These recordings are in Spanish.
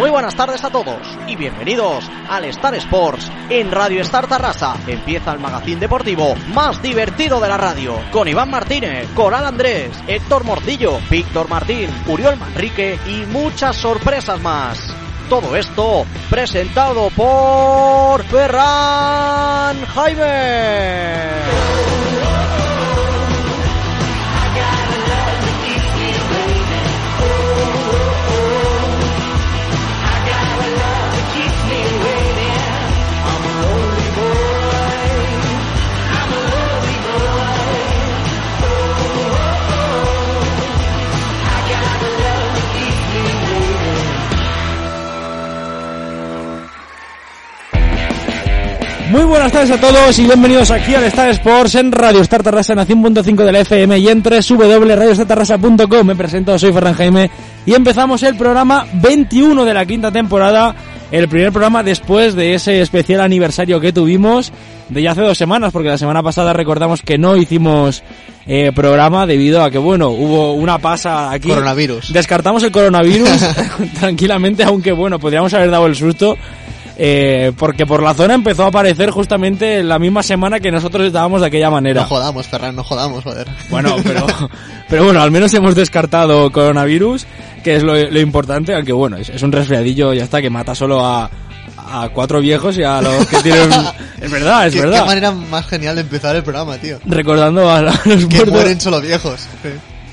Muy buenas tardes a todos y bienvenidos al Star Sports en Radio Star Tarrasa. Empieza el magazín deportivo más divertido de la radio con Iván Martínez, Coral Andrés, Héctor Morcillo, Víctor Martín, Uriol Manrique y muchas sorpresas más. Todo esto presentado por Ferran Jaime. Muy buenas tardes a todos y bienvenidos aquí al Star Sports en Radio Star Tarrasa en 100.5 del FM y en www.radiostartarrasa.com. Me presento, soy Ferran Jaime y empezamos el programa 21 de la quinta temporada, el primer programa después de ese especial aniversario que tuvimos de ya hace dos semanas, porque la semana pasada recordamos que no hicimos eh, programa debido a que, bueno, hubo una pasa aquí. Coronavirus. Descartamos el coronavirus tranquilamente, aunque, bueno, podríamos haber dado el susto eh, porque por la zona empezó a aparecer justamente la misma semana que nosotros estábamos de aquella manera. No jodamos, Ferran, no jodamos, joder. Bueno, pero, pero bueno, al menos hemos descartado coronavirus, que es lo, importante, aunque bueno, es, un resfriadillo, ya está, que mata solo a, a cuatro viejos y a los que tienen... es verdad, es verdad. Qué manera más genial de empezar el programa, tío. Recordando a los Que mueren solo viejos.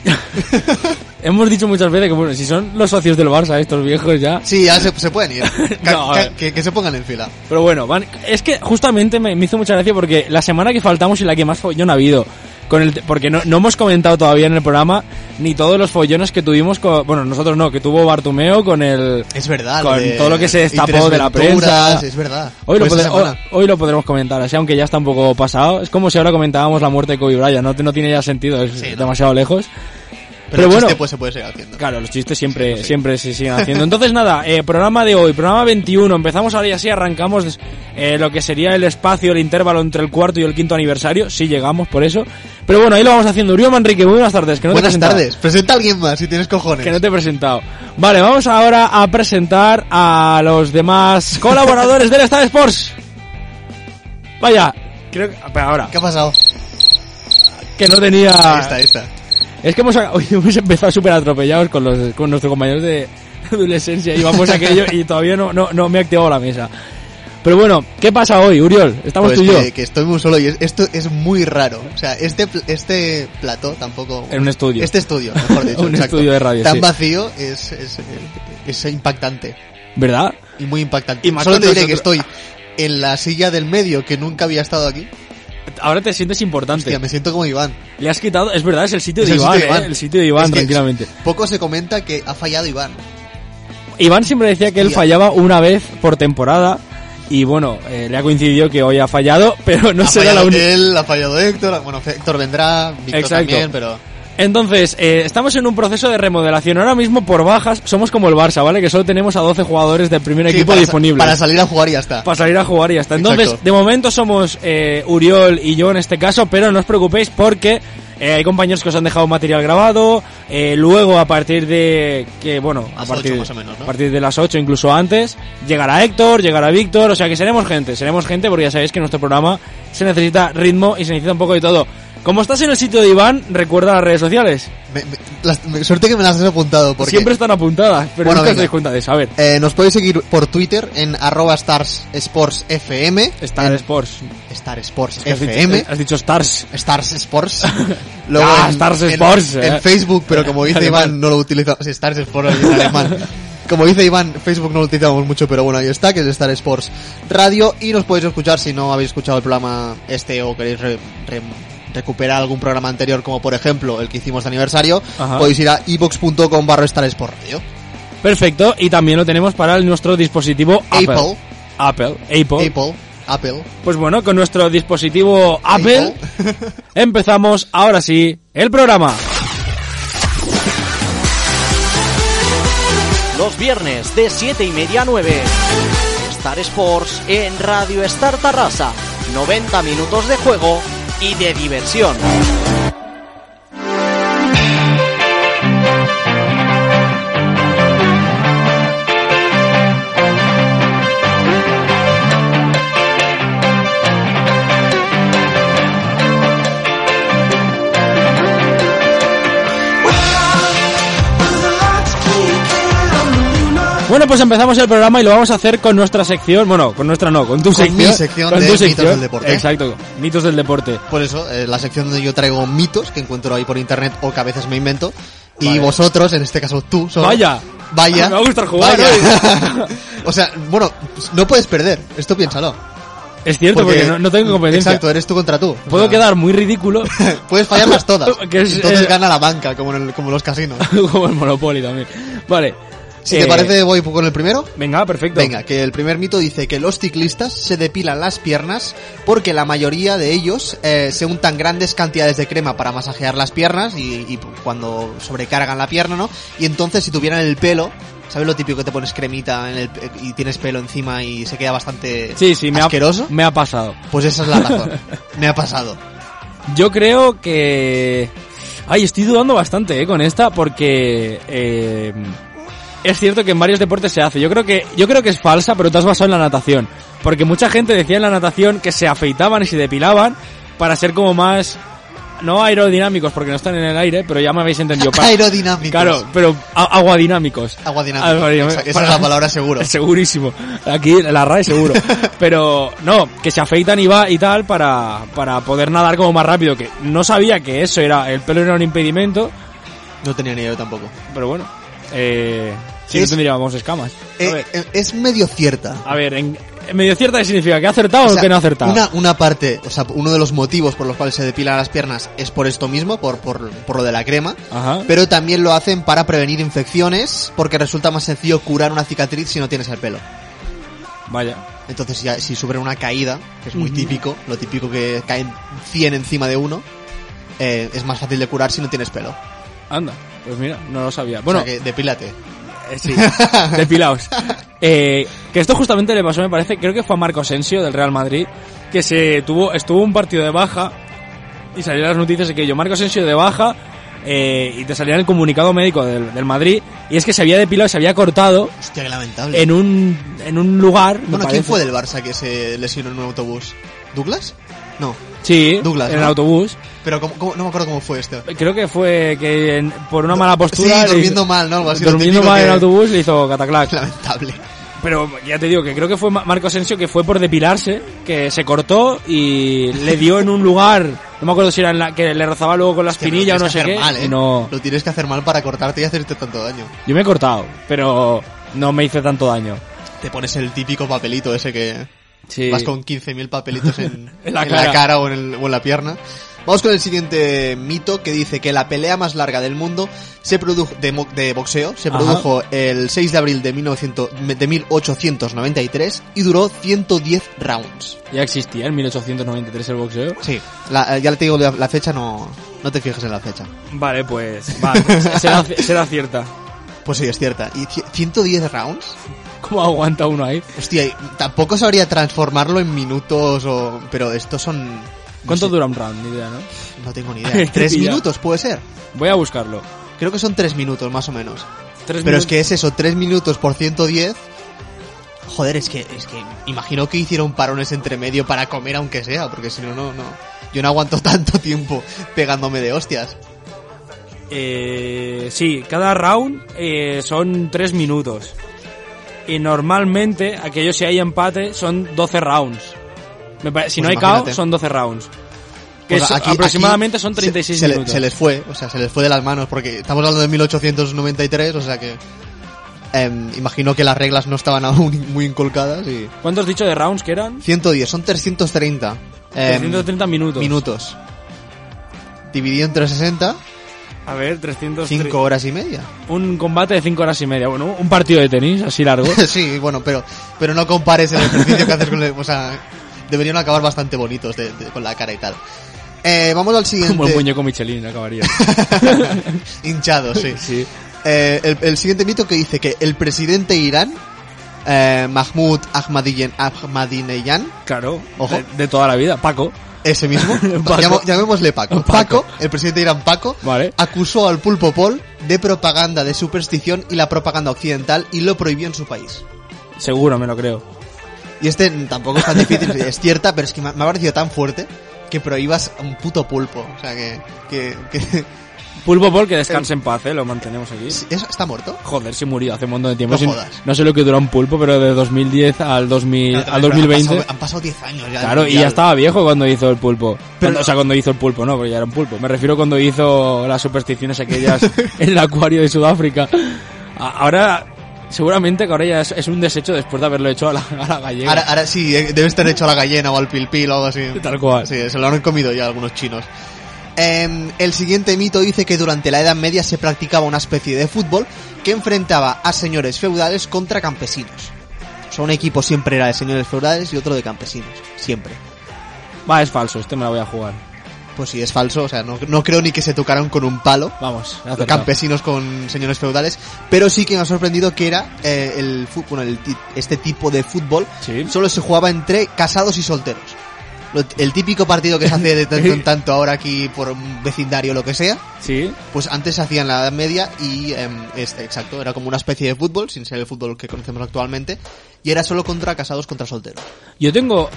Hemos dicho muchas veces que, bueno, si son los socios del Barça, estos viejos ya. Sí, ya se, pueden ir. que, se pongan en fila. Pero bueno, es que justamente me, hizo mucha gracia porque la semana que faltamos y la que más follón ha habido. Con el, porque no, no hemos comentado todavía en el programa ni todos los follones que tuvimos con, bueno nosotros no que tuvo Bartumeo con el es verdad con todo lo que se destapó de la prensa es verdad hoy lo, hoy, lo podremos comentar así aunque ya está un poco pasado es como si ahora comentábamos la muerte de Kobe Bryant no, no tiene ya sentido es demasiado lejos pero, bueno, pues se puede seguir haciendo. Claro, los chistes siempre, siempre se siguen haciendo. Entonces nada, eh, programa de hoy, programa 21. Empezamos ahora y así arrancamos eh, lo que sería el espacio, el intervalo entre el cuarto y el quinto aniversario. Sí llegamos por eso. Pero bueno, ahí lo vamos haciendo. Uriol Manrique, muy buenas tardes. Que no buenas tardes. Presenta a alguien más si tienes cojones. Que no te he presentado. Vale, vamos ahora a presentar a los demás colaboradores del Star Sports. Vaya, creo que... ahora. ¿Qué ha pasado? Que no tenía... Ahí está, ahí está. Es que hemos, hemos empezado súper atropellados con, los, con nuestros compañeros de adolescencia y vamos a aquello y todavía no, no, no me he activado la mesa. Pero bueno, ¿qué pasa hoy, Uriol? Estamos pues tú y yo. Que, que, estoy muy solo y esto es muy raro. O sea, este, este plato tampoco... En un estudio. Este estudio, mejor dicho. un estudio de radio, Tan vacío es, es, es, impactante. ¿Verdad? Y muy impactante. Y Solo te diré que estoy en la silla del medio que nunca había estado aquí ahora te sientes importante. Hostia, me siento como Iván. Le has quitado, es verdad, es el sitio, de, Iván, ¿eh? el sitio de Iván, tranquilamente. Poco se comenta que ha fallado Iván. Iván siempre decía que él fallaba una vez por temporada. Y bueno, eh, le ha coincidido que hoy ha fallado, pero no será la única. Él, ha fallado Héctor, bueno, Héctor vendrá, Víctor también, pero... Entonces, eh, estamos en un proceso de remodelación. Ahora mismo, por bajas, somos como el Barça, ¿vale? Que solo tenemos a 12 jugadores del primer equipo disponibles. Para salir a jugar y ya está. Para salir a jugar y ya está. Entonces, de momento somos eh, Uriol y yo en este caso, pero no os preocupéis porque eh, hay compañeros que os han dejado material grabado. Eh, luego, a partir de que, bueno, a partir, más o menos, ¿no? a partir de las 8, incluso antes, llegará Héctor, llegará Víctor. O sea que seremos gente, seremos gente porque ya sabéis que nuestro programa se necesita ritmo y se necesita un poco de todo. Como estás en el sitio de Iván, recuerda las redes sociales. Me, suerte que me las has apuntado. Porque... Siempre están apuntadas, pero nunca te das cuenta de saber. Eh, nos podéis seguir por Twitter en arroba stars sports fm. Star Sports. Star Sports FM. has dicho Stars. Stars Sports. Luego ah, Stars Sports. En, eh. Facebook, pero como dice Iván, no lo utilizamos. Stars Sports en alemán. Como dice Iván, Facebook no lo utilizamos mucho, pero bueno, ahí está, que es Star Sports Radio. Y nos podéis escuchar si no habéis escuchado el programa este o queréis re, recuperar algún programa anterior, como por ejemplo el que hicimos de aniversario, podéis ir a ibox.com barra por radio. Perfecto, y también lo tenemos para nuestro dispositivo Apple. Apple. Apple. Apple. Apple. Pues bueno, con nuestro dispositivo Apple. empezamos ahora sí el programa. los viernes de 7 y media a 9. Star Sports en Radio Star Tarrasa. 90 minutos de juego y de diversión. Bueno, pues empezamos el programa y lo vamos a hacer con nuestra sección, bueno, con nuestra no, con tu Con sección. mi sección de mitos del deporte. Exacto, mitos del deporte. Por eso, eh, la sección donde yo traigo mitos que encuentro ahí por internet o que a veces me invento. Y Vale. vosotros, en este caso tú, solo, Vaya. Vaya. Me va a gustar jugar Vaya. o sea, bueno, no puedes perder. Esto piénsalo. Es cierto, porque, no, no tengo competencia. Exacto, eres tú contra tú. O Puedo sea, quedar muy ridículo, Puedes fallarlas todas. Que es, Entonces eh, gana la banca, como en el- como los casinos. como el Monopoly también. Vale. Si Eh, te parece, voy con el primero. Venga, perfecto. Venga, que el primer mito dice que los ciclistas se depilan las piernas porque la mayoría de ellos eh, se untan grandes cantidades de crema para masajear las piernas y, y cuando sobrecargan la pierna, ¿no? Y entonces si tuvieran el pelo, ¿sabes lo típico que te pones cremita en el, y tienes pelo encima y se queda bastante Sí, sí, me ha, asqueroso? me ha pasado. Pues esa es la razón. Me ha pasado. Yo creo que... Ay, estoy dudando bastante eh, con esta porque... eh, es cierto que en varios deportes se hace. Yo creo que yo creo que es falsa, pero te has basado en la natación. Porque mucha gente decía en la natación que se afeitaban y se depilaban para ser como más... No aerodinámicos porque no están en el aire, pero ya me habéis entendido. Para- Aerodinámicos. Claro, pero aguadinámicos. Aguadinámicos. Aguadinámicos. Esa, esa Para- es la palabra seguro. Segurísimo. Aquí la RAE seguro. Pero no, que se afeitan y va y tal para, para poder nadar como más rápido. Que no sabía que eso era, el pelo era un impedimento, No tenía ni idea tampoco. pero bueno. Eh, si Es- no tendríamos escamas. A Eh, ver, eh, es medio cierta. a ver, en, en medio cierta, ¿qué significa? ¿Que ha acertado o, que no ha acertado? Una, una parte, o sea, uno de los motivos por los cuales se depilan las piernas es por esto mismo, por, por, por lo de la crema. Ajá. Pero también lo hacen para prevenir infecciones, porque resulta más sencillo curar una cicatriz si no tienes el pelo. Vaya. Entonces, ya, si sufre una caída, que es muy típico, lo típico que caen 100 encima de uno, eh, es más fácil de curar si no tienes pelo. Anda. Pues mira, no lo sabía. Bueno, o sea, que depílate. Eh, sí, depilaos. Eh, que esto justamente le pasó, me parece, creo que fue a Marco Asensio del Real Madrid, que se tuvo, estuvo un partido de baja y salieron las noticias de que yo, Marco Asensio de baja, eh, y te salía el comunicado médico del, del Madrid, y es que se había depilado se había cortado Hostia, qué lamentable. en un, en un lugar. bueno, parece. ¿quién fue del Barça que se lesionó en un autobús? ¿Douglas? No. Sí, Douglas, en el autobús. Pero ¿cómo- cómo- no me acuerdo cómo fue esto. Creo que fue que en- por una mala postura. Sí, le durmiendo hizo- mal, ¿no? Algo así, lo Durmiendo típico mal en que- el autobús le hizo cataclac. Lamentable. Pero ya te digo que creo que fue Ma- Marco Asensio que fue por depilarse, que se cortó y le dio en un lugar, no me acuerdo si era en la que le rozaba luego con la Hostia, espinilla o lo no tienes sé qué. mal, ¿eh? y no, Lo tienes que hacer mal para cortarte y hacerte tanto daño. yo me he cortado, pero no me hice tanto daño. Te pones el típico papelito ese que Sí. vas con 15.000 papelitos en, En la en cara. o, en el- o en la pierna. Vamos con el siguiente mito que dice que la pelea más larga del mundo se produjo de, mo- de boxeo se Ajá. produjo el 6 de abril de, 1900 de 1893 y duró 110 rounds. Ya existía en 1893 el boxeo. Sí, la- ya te digo la, la fecha, no, no te fijes en la fecha. Vale, pues, va, será, será cierta. Pues sí, es cierta. ¿Y ci- 110 rounds? ¿Cómo aguanta uno ahí? Hostia, tampoco sabría transformarlo en minutos o... Pero estos son... no ¿Cuánto sé, dura un round? Ni idea, ¿no? No tengo ni idea. ¿Tres pilla. minutos puede ser? Voy a buscarlo. Creo que son tres minutos más o menos. Tres Pero es que es eso, tres minutos por 110... Joder, es que, es que imagino que hicieron parones entre medio para comer aunque sea, porque si no, no, no. Yo no aguanto tanto tiempo pegándome de hostias. Eh, sí, cada round eh, son 3 minutos. Y normalmente, aquello si hay empate, son 12 rounds. Me pare- si Pues no hay imagínate. caos, son 12 rounds. Que Pues es- aquí- aproximadamente aquí son se- 36 se, minutos. se les fue, o sea, se les fue de las manos, porque estamos hablando de 1893, o sea que... em, imagino que las reglas no estaban aún muy inculcadas y... ¿Cuánto has dicho de rounds que eran? 110, son 330. em, 330 minutos. minutos. Dividido entre 60, A ver, 300. 5 horas y media. Un combate de 5 horas y media. Bueno, un partido de tenis así largo. sí, bueno, pero, pero no compares el ejercicio que haces con el, O sea, deberían acabar bastante bonitos de- de- con la cara y tal. Eh, vamos al siguiente. Como el muñeco Michelin acabaría. Hinchado, sí. Sí. Eh, el, el siguiente mito que dice que el presidente de Irán, eh, Mahmoud Ahmadinejad, Claro, Ojo. De, de toda la vida, Paco. Ese mismo, Paco. llamémosle Paco. Paco. El presidente de Irán Paco, Vale. acusó al pulpo Paul de propaganda de superstición y la propaganda occidental y lo prohibió en su país. Seguro, me lo creo. Y este tampoco es tan difícil, es cierta, pero es que me ha me ha parecido tan fuerte que prohíbas a un puto pulpo. O sea, que... que, que Pulpo Paul, que descanse en paz, ¿eh? Lo mantenemos aquí. ¿Eso ¿Está muerto? Joder, se murió hace un montón de tiempo. No Sí, no sé lo que dura un pulpo, pero de 2010 al, 2000, Claro, al pero 2020. Han pasado, han pasado 10 años ya. Claro, y ya estaba viejo cuando hizo el pulpo. Pero- Cuando- o sea, cuando hizo el pulpo, no, porque ya era un pulpo. Me refiero cuando hizo las supersticiones aquellas en el acuario de Sudáfrica. Ahora, seguramente que ahora ya es, es un desecho después de haberlo hecho a la, a la gallega. Ahora, ahora sí, eh, debe estar hecho a la gallina o al pilpil o algo así. Tal cual. Sí, se lo han comido ya algunos chinos. Em, el siguiente mito dice que durante la Edad Media se practicaba una especie de fútbol que enfrentaba a señores feudales contra campesinos. O sea, un equipo siempre era de señores feudales y otro de campesinos. Siempre. Va, es falso, este me la voy a jugar. Pues sí, es falso. O sea, no, no creo ni que se tocaran con un palo. Vamos, acertado. campesinos con señores feudales, pero sí que me ha sorprendido que era eh, el fútbol, el ti- este tipo de fútbol Sí. solo se jugaba entre casados y solteros. El típico partido que se hace de tanto en tanto ahora aquí por un vecindario o lo que sea, Sí, pues antes se hacía en la Edad Media y em, este, exacto, era como una especie de fútbol, sin ser el fútbol que conocemos actualmente, y era solo contra casados contra solteros. Yo tengo.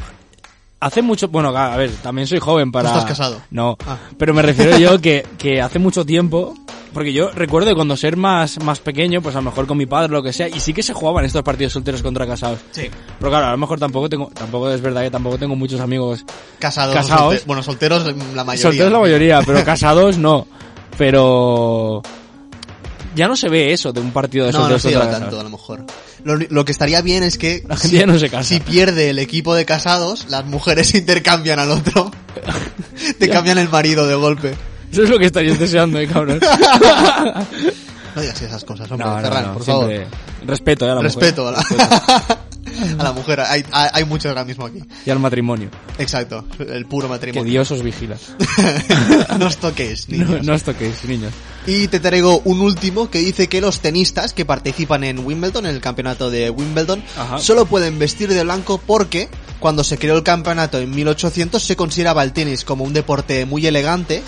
Hace mucho. Bueno, a ver, también soy joven para. estás casado? No. Ah. Pero me refiero yo que, que hace mucho tiempo. Porque yo recuerdo de cuando ser más, más pequeño, pues a lo mejor con mi padre o lo que sea, y sí que se jugaban estos partidos solteros contra casados. Sí. Pero claro, a lo mejor tampoco tengo, tampoco es verdad que tampoco tengo muchos amigos Casados, Casados. solte- bueno, solteros la mayoría. solteros la mayoría, pero casados no. Pero ya no se ve eso de un partido de No, no solteros se contra tanto, a lo mejor. Lo, lo que estaría bien es que La gente ya no se casa. si pierde el equipo de casados, las mujeres intercambian al otro. Te cambian el marido de golpe. Eso es lo que estarías deseando, eh, cabrón. No digas esas cosas, hombre. No, no, Ferran, no, por favor. Respeto, eh, a la mujer. Respeto a la, a la mujer. Hay, hay, muchos ahora mismo aquí. Y al matrimonio. Exacto. El puro Que matrimonio. Dios os vigila. no os toquéis, niños. No, no os toquéis, niños. Y te traigo un último que dice que los tenistas que participan en Wimbledon, en el campeonato de Wimbledon, Ajá. solo pueden vestir de blanco porque cuando se creó el campeonato en 1800 se consideraba el tenis como un deporte muy elegante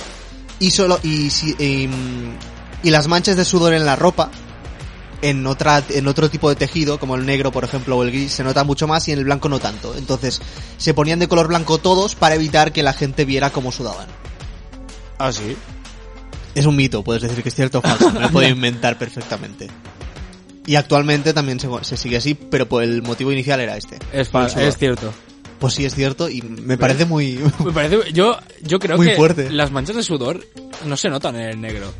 y solo y, si- y, mm, y las manchas de sudor en la ropa en otra en otro tipo de tejido como el negro por ejemplo o el gris se nota mucho más y en el blanco no tanto entonces se ponían de color blanco todos para evitar que la gente viera cómo sudaban Ah, sí. es un mito, puedes decir que es cierto o falso, me lo puedo inventar perfectamente. Y actualmente también se, se sigue así, pero por el motivo inicial era este. Es, fa- El sudor. es cierto. Pues sí, es cierto y me parece muy... Me parece, yo, yo creo Muy que fuerte. las manchas de sudor no se notan en el negro.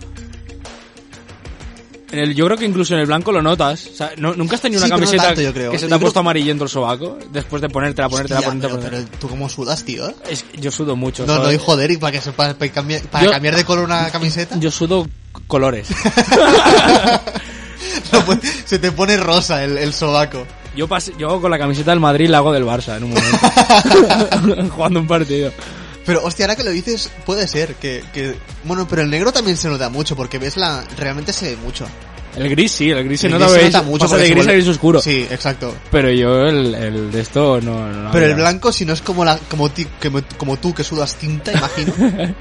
En el, yo creo que incluso en el blanco lo notas. O sea, no- nunca has tenido Sí, una pero no camiseta tanto, yo creo. que se te Yo ha creo- puesto amarillento el sobaco después de ponértela, ponértela, Hostia, ponértela, pero, ponértela. pero tú cómo sudas, tío. ¿eh? Es yo sudo mucho. No, no, y joder, y para que se para, para cambiar, para Yo- cambiar de color una camiseta, Yo sudo colores. no, pues, se te pone rosa el, el sobaco. Yo, pas- yo con la camiseta del Madrid la hago del Barça en un momento. Jugando un partido. Pero hostia, ahora que lo dices, puede ser que, que... Bueno, pero el negro también se nota mucho, porque ves la... Realmente se ve mucho. El gris sí, el gris se El nota, gris se nota mucho pasa de gris a vuelve- gris oscuro. Sí, exacto. Pero yo el, el de esto no... no Pero el blanco, si no es como la, como, ti- como, como tú que sudas tinta, imagino,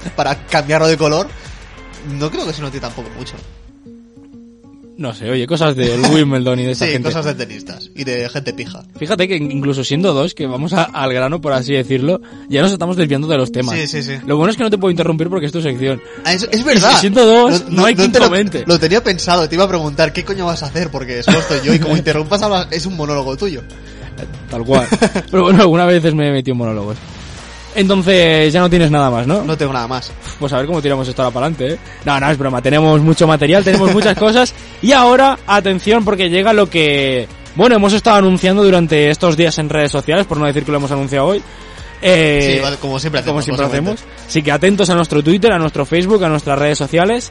para cambiarlo de color, no creo que se note tampoco mucho. No sé, oye, cosas del Wimbledon y de esa Sí, gente. cosas de tenistas y de gente pija. Fíjate que incluso siendo dos, que vamos a- al grano por así decirlo, ya nos estamos desviando de los temas. Sí, sí, sí. Lo bueno es que no te puedo interrumpir porque es tu sección. Ah, es, es verdad. Y siendo dos, no hay quien te lo, comente. lo tenía pensado, te iba a preguntar qué coño vas a hacer porque estoy yo y como interrumpas es un monólogo tuyo. Tal cual. Pero bueno, algunas veces me he metido en monólogos. Entonces ya no tienes nada más, ¿no? No tengo nada más. Pues a ver cómo tiramos esto ahora para adelante, ¿eh? No, no, es broma. Tenemos mucho material, tenemos muchas cosas. Y ahora, atención, porque llega lo que... Bueno, hemos estado anunciando durante estos días en redes sociales, por no decir que lo hemos anunciado hoy. Eh, Sí, como siempre hacemos. como siempre hacemos. Así que atentos a nuestro Twitter, a nuestro Facebook, a nuestras redes sociales.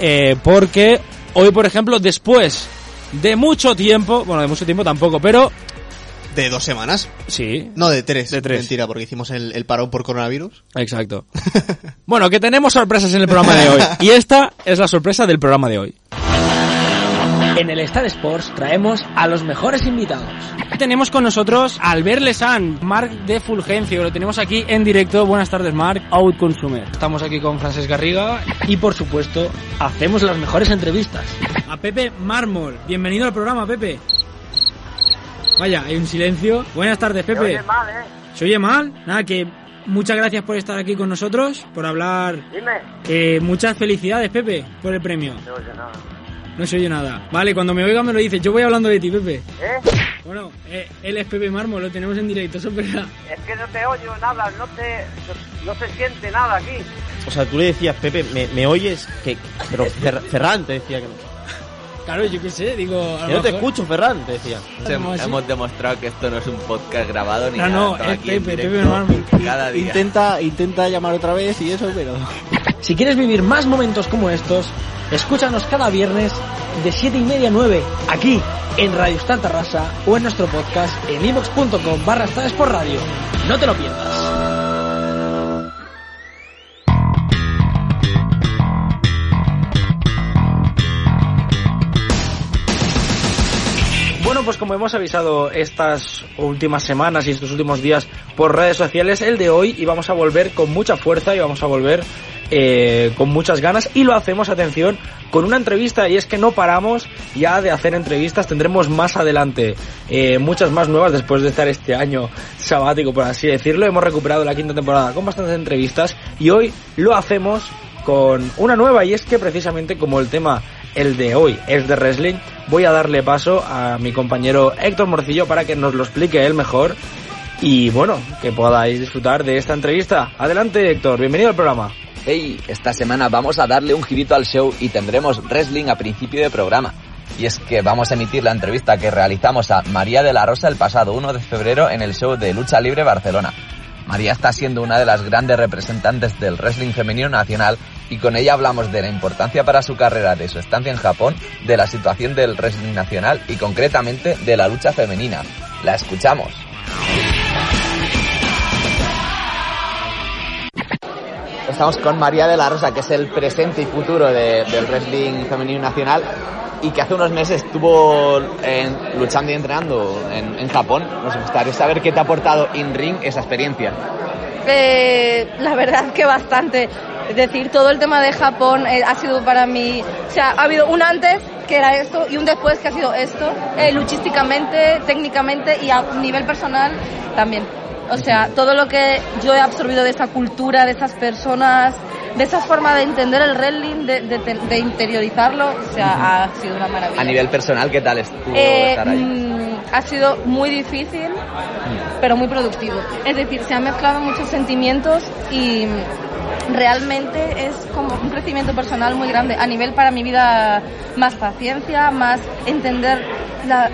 eh, porque hoy, por ejemplo, después de mucho tiempo, bueno, de mucho tiempo tampoco, pero De dos semanas. sí, No, de tres. De tres. Mentira, porque hicimos el, el parón por coronavirus. exacto. bueno, que tenemos sorpresas en el programa de hoy. Y esta es la sorpresa del programa de hoy. En el Star Sports traemos a los mejores invitados. Tenemos con nosotros a Albert Lesan, Marc de Fulgencio. Lo tenemos aquí en directo. Buenas tardes, Marc. Out Consumer. Estamos aquí con Frances Garriga y, por supuesto, hacemos las mejores entrevistas. A Pepe Mármol. Bienvenido al programa, Pepe. Vaya, hay un silencio. Buenas tardes, Pepe. Se oye mal, ¿eh? ¿Se oye mal? Nada, que muchas gracias por estar aquí con nosotros, por hablar. Dime. Que muchas felicidades, Pepe, por el premio. No se oye nada. No se oye nada. Vale, cuando me oiga me lo dices. Yo voy hablando de ti, Pepe. ¿Eh? Bueno, eh, él es Pepe Mármol, lo tenemos en directo, eso es verdad. Es que no te oyo nada, no te... No se siente nada aquí. O sea, tú le decías, Pepe, ¿me, me oyes? Que, pero Fer- Ferran te decía que no. Claro, yo qué sé, digo... Yo no te escucho, Ferran, te decía. Hemos demostrado que esto no es un podcast grabado ni No, nada. no, todo es Pepe, directo, Pepe Mármol. Cada día. Intenta, intenta llamar otra vez y eso, pero... Si quieres vivir más momentos como estos, escúchanos cada viernes de 7 y media a 9, aquí en Radio Star Tarrasa o en nuestro podcast en ivox.com barra por radio. No te lo pierdas. Pues como hemos avisado estas últimas semanas y estos últimos días por redes sociales, el de hoy íbamos a volver con mucha fuerza y vamos a volver eh, con muchas ganas. Y lo hacemos, atención, con una entrevista. Y es que no paramos ya de hacer entrevistas, tendremos más adelante eh, muchas más nuevas después de estar este año sabático, por así decirlo. Hemos recuperado la quinta temporada con bastantes entrevistas. Y hoy lo hacemos con una nueva. Y es que precisamente como el tema el de hoy es de wrestling, voy a darle paso a mi compañero Héctor Morcillo para que nos lo explique él mejor y bueno, que podáis disfrutar de esta entrevista. Adelante Héctor, bienvenido al programa. Hey, esta semana vamos a darle un girito al show y tendremos wrestling a principio de programa. Y es que vamos a emitir la entrevista que realizamos a María de la Rosa el pasado 1 de febrero en el show de Lucha Libre Barcelona. María está siendo una de las grandes representantes del wrestling femenino nacional y con ella hablamos de la importancia para su carrera de su estancia en Japón, de la situación del wrestling nacional y concretamente de la lucha femenina. La escuchamos. Estamos con María de la Rosa, que es el presente y futuro de- del wrestling femenino nacional y que hace unos meses estuvo en- luchando y entrenando en, en Japón. Nos gustaría saber qué te ha aportado in ring esa experiencia. Eh, la verdad que bastante. Es decir, todo el tema de Japón eh, ha sido para mí, o sea, ha habido un antes que era esto y un después que ha sido esto, eh, luchísticamente, técnicamente y a nivel personal también. O sea, todo lo que yo he absorbido de esta cultura, de estas personas, de esa forma de entender el wrestling, de, de- de interiorizarlo, o sea, ha sido una maravilla. A nivel personal, ¿qué tal estuvo Eh, estar ahí? mm, ha sido muy difícil, pero muy productivo. Es decir, se han mezclado muchos sentimientos y realmente es como un crecimiento personal muy grande. A nivel para mi vida, más paciencia, más entender la-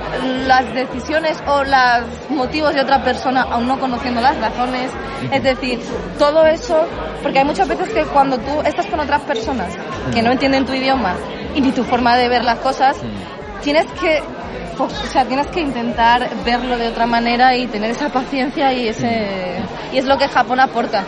las decisiones o los motivos de otra persona, aún no conociendo las razones. Es decir, todo eso, porque hay muchas veces que cuando tú estás con otras personas que no entienden tu idioma y ni tu forma de ver las cosas, tienes que o sea, tienes que intentar verlo de otra manera y tener esa paciencia y ese y es lo que Japón aporta.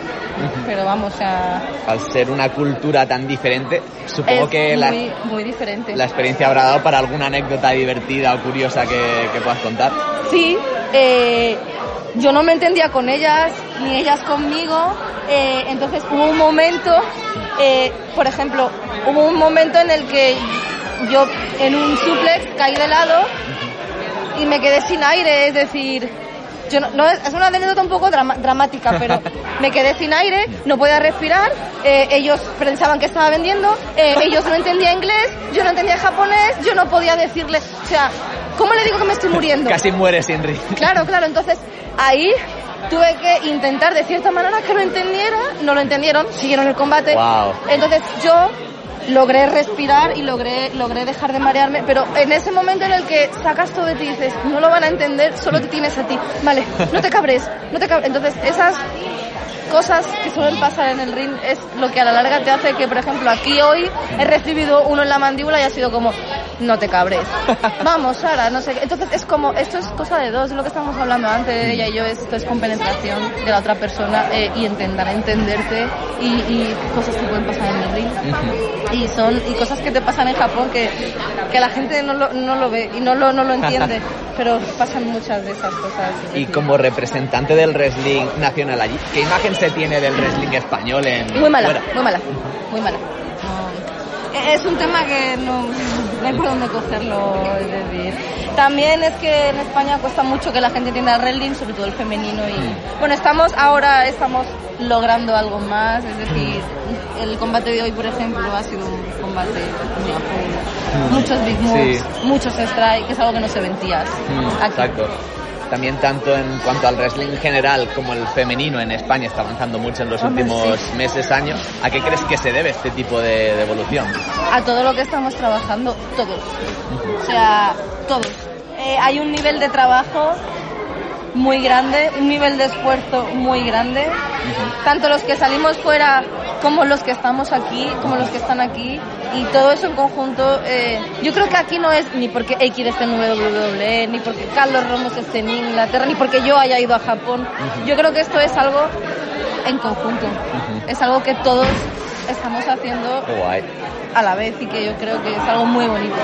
Pero vamos, o sea, Al ser una cultura tan diferente, supongo es que la, muy, muy diferente. la experiencia habrá dado para alguna anécdota divertida o curiosa que, que puedas contar. Sí, eh, yo no me entendía con ellas, ni ellas conmigo, eh, entonces hubo un momento, eh, por ejemplo, hubo un momento en el que yo en un suplex caí de lado y me quedé sin aire, es decir, yo no, no- es una anécdota un poco drama- dramática, pero me quedé sin aire, no podía respirar, eh, ellos pensaban que estaba vendiendo, eh, ellos no entendían inglés, yo no entendía japonés, yo no podía decirles, o sea, ¿cómo le digo que me estoy muriendo? Casi mueres, Henry. Claro, claro, entonces ahí tuve que intentar de cierta manera que lo entendiera, no lo entendieron, siguieron el combate. Wow. Entonces yo logré respirar y logré, logré dejar de marearme, pero en ese momento en el que sacas todo de ti y dices, no lo van a entender, solo te tienes a ti, vale, no te cabres, no te cabres. Entonces esas cosas que suelen pasar en el ring es lo que a la larga te hace que, por ejemplo, aquí hoy he recibido uno en la mandíbula y ha sido como, no te cabres. Vamos, Sara, no sé qué. Entonces es como, esto es cosa de dos, es lo que estábamos hablando antes, ella y yo, esto es compenetración de la otra persona eh, y intentar entenderte y, y cosas que pueden pasar en el ring. Y son y cosas que te pasan en Japón que, que la gente no lo, no lo ve y no lo, no lo entiende, pero pasan muchas de esas cosas. Y como representante del wrestling nacional allí, ¿qué imagen se tiene del wrestling español en Muy mala, fuera? muy mala, muy mala. No. Es un tema que no, no hay por dónde cogerlo, es decir. También es que en España cuesta mucho que la gente entienda el wrestling, sobre todo el femenino. Y bueno, estamos ahora estamos logrando algo más, es decir, el combate de hoy, por ejemplo, ha sido un combate muy full. Muchos big moves, Sí. muchos strikes, que es algo que no se ven tías. Mm, aquí. Exacto. También tanto en cuanto al wrestling en general como el femenino en España está avanzando mucho en los Hombre, últimos sí. meses, años. ¿A qué crees que se debe este tipo de, de evolución? a todo lo que estamos trabajando, todos. O sea, todos. Eh, hay un nivel de trabajo muy grande, un nivel de esfuerzo muy grande. Tanto los que salimos fuera como los que estamos aquí, como los que están aquí. Y todo eso en conjunto, eh, yo creo que aquí no es ni porque X esté en WWE, ni porque Carlos Ramos esté en Inglaterra, ni porque yo haya ido a Japón. Yo creo que esto es algo en conjunto. Es algo que todos estamos haciendo guay. a la vez y que yo creo que es algo muy bonito.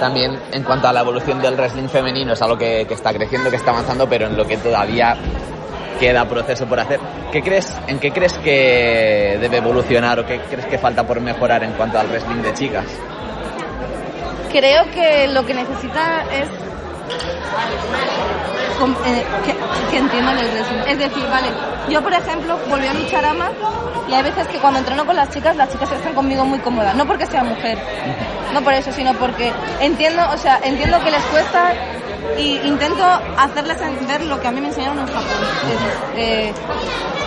También en cuanto a la evolución del wrestling femenino es algo que, que está creciendo, que está avanzando, pero en lo que todavía queda proceso por hacer. ¿Qué crees, ¿En qué crees que debe evolucionar o qué crees que falta por mejorar en cuanto al wrestling de chicas? Creo que lo que necesita es eh, que, entiendan el wrestling. Es decir, vale, yo por ejemplo volví a luchar ama y hay veces que cuando entreno con las chicas, las chicas están conmigo muy cómodas. No porque sea mujer, no por eso, sino porque entiendo, o sea, entiendo que les cuesta y intento hacerles ver lo que a mí me enseñaron en Japón. Eh,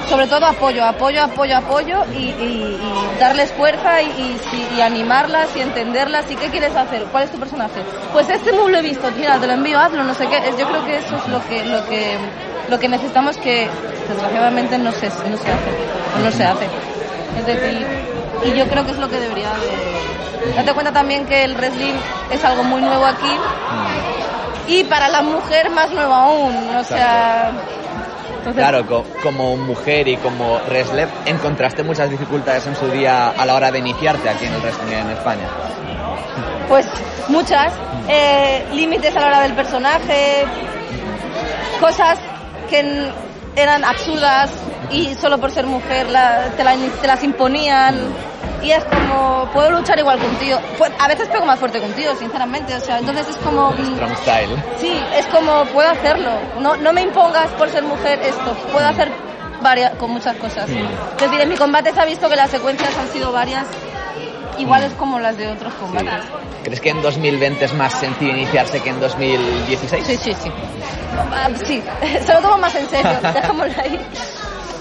sobre todo apoyo, apoyo, apoyo, apoyo y, darles fuerza y, animarlas y entenderlas. ¿Y qué quieres hacer? ¿Cuál es tu personaje? Pues este move lo he visto, mira, te lo envío, hazlo, no sé qué. Yo creo que eso es lo que, lo que, lo que necesitamos que desgraciadamente no se, no se hace, no se hace. Es decir, y yo creo que es lo que debería de... Date cuenta también que el wrestling es algo muy nuevo aquí y para la mujer más nuevo aún, o sea... entonces- Claro, co- como mujer y como wrestler, ¿encontraste muchas dificultades en su día a la hora de iniciarte aquí en el wrestling en España? Pues muchas. Eh, límites a la hora del personaje, cosas que eran absurdas y solo por ser mujer la- te, la- te las imponían. Y es como, puedo luchar igual que un tío. A veces pego más fuerte que un tío, sinceramente. O sea, entonces es como, mm, Strong Style. sí, es como, puedo hacerlo. No, no me impongas por ser mujer esto. Puedo hacer varias, con muchas cosas. Es decir, en mi combate se ha visto que las secuencias han sido varias, iguales como las de otros combates. ¿Crees que en 2020 es más sencillo iniciarse que en 2016? Sí, sí, sí. Ah, Sí, se lo tomo más en serio, dejémoslo ahí.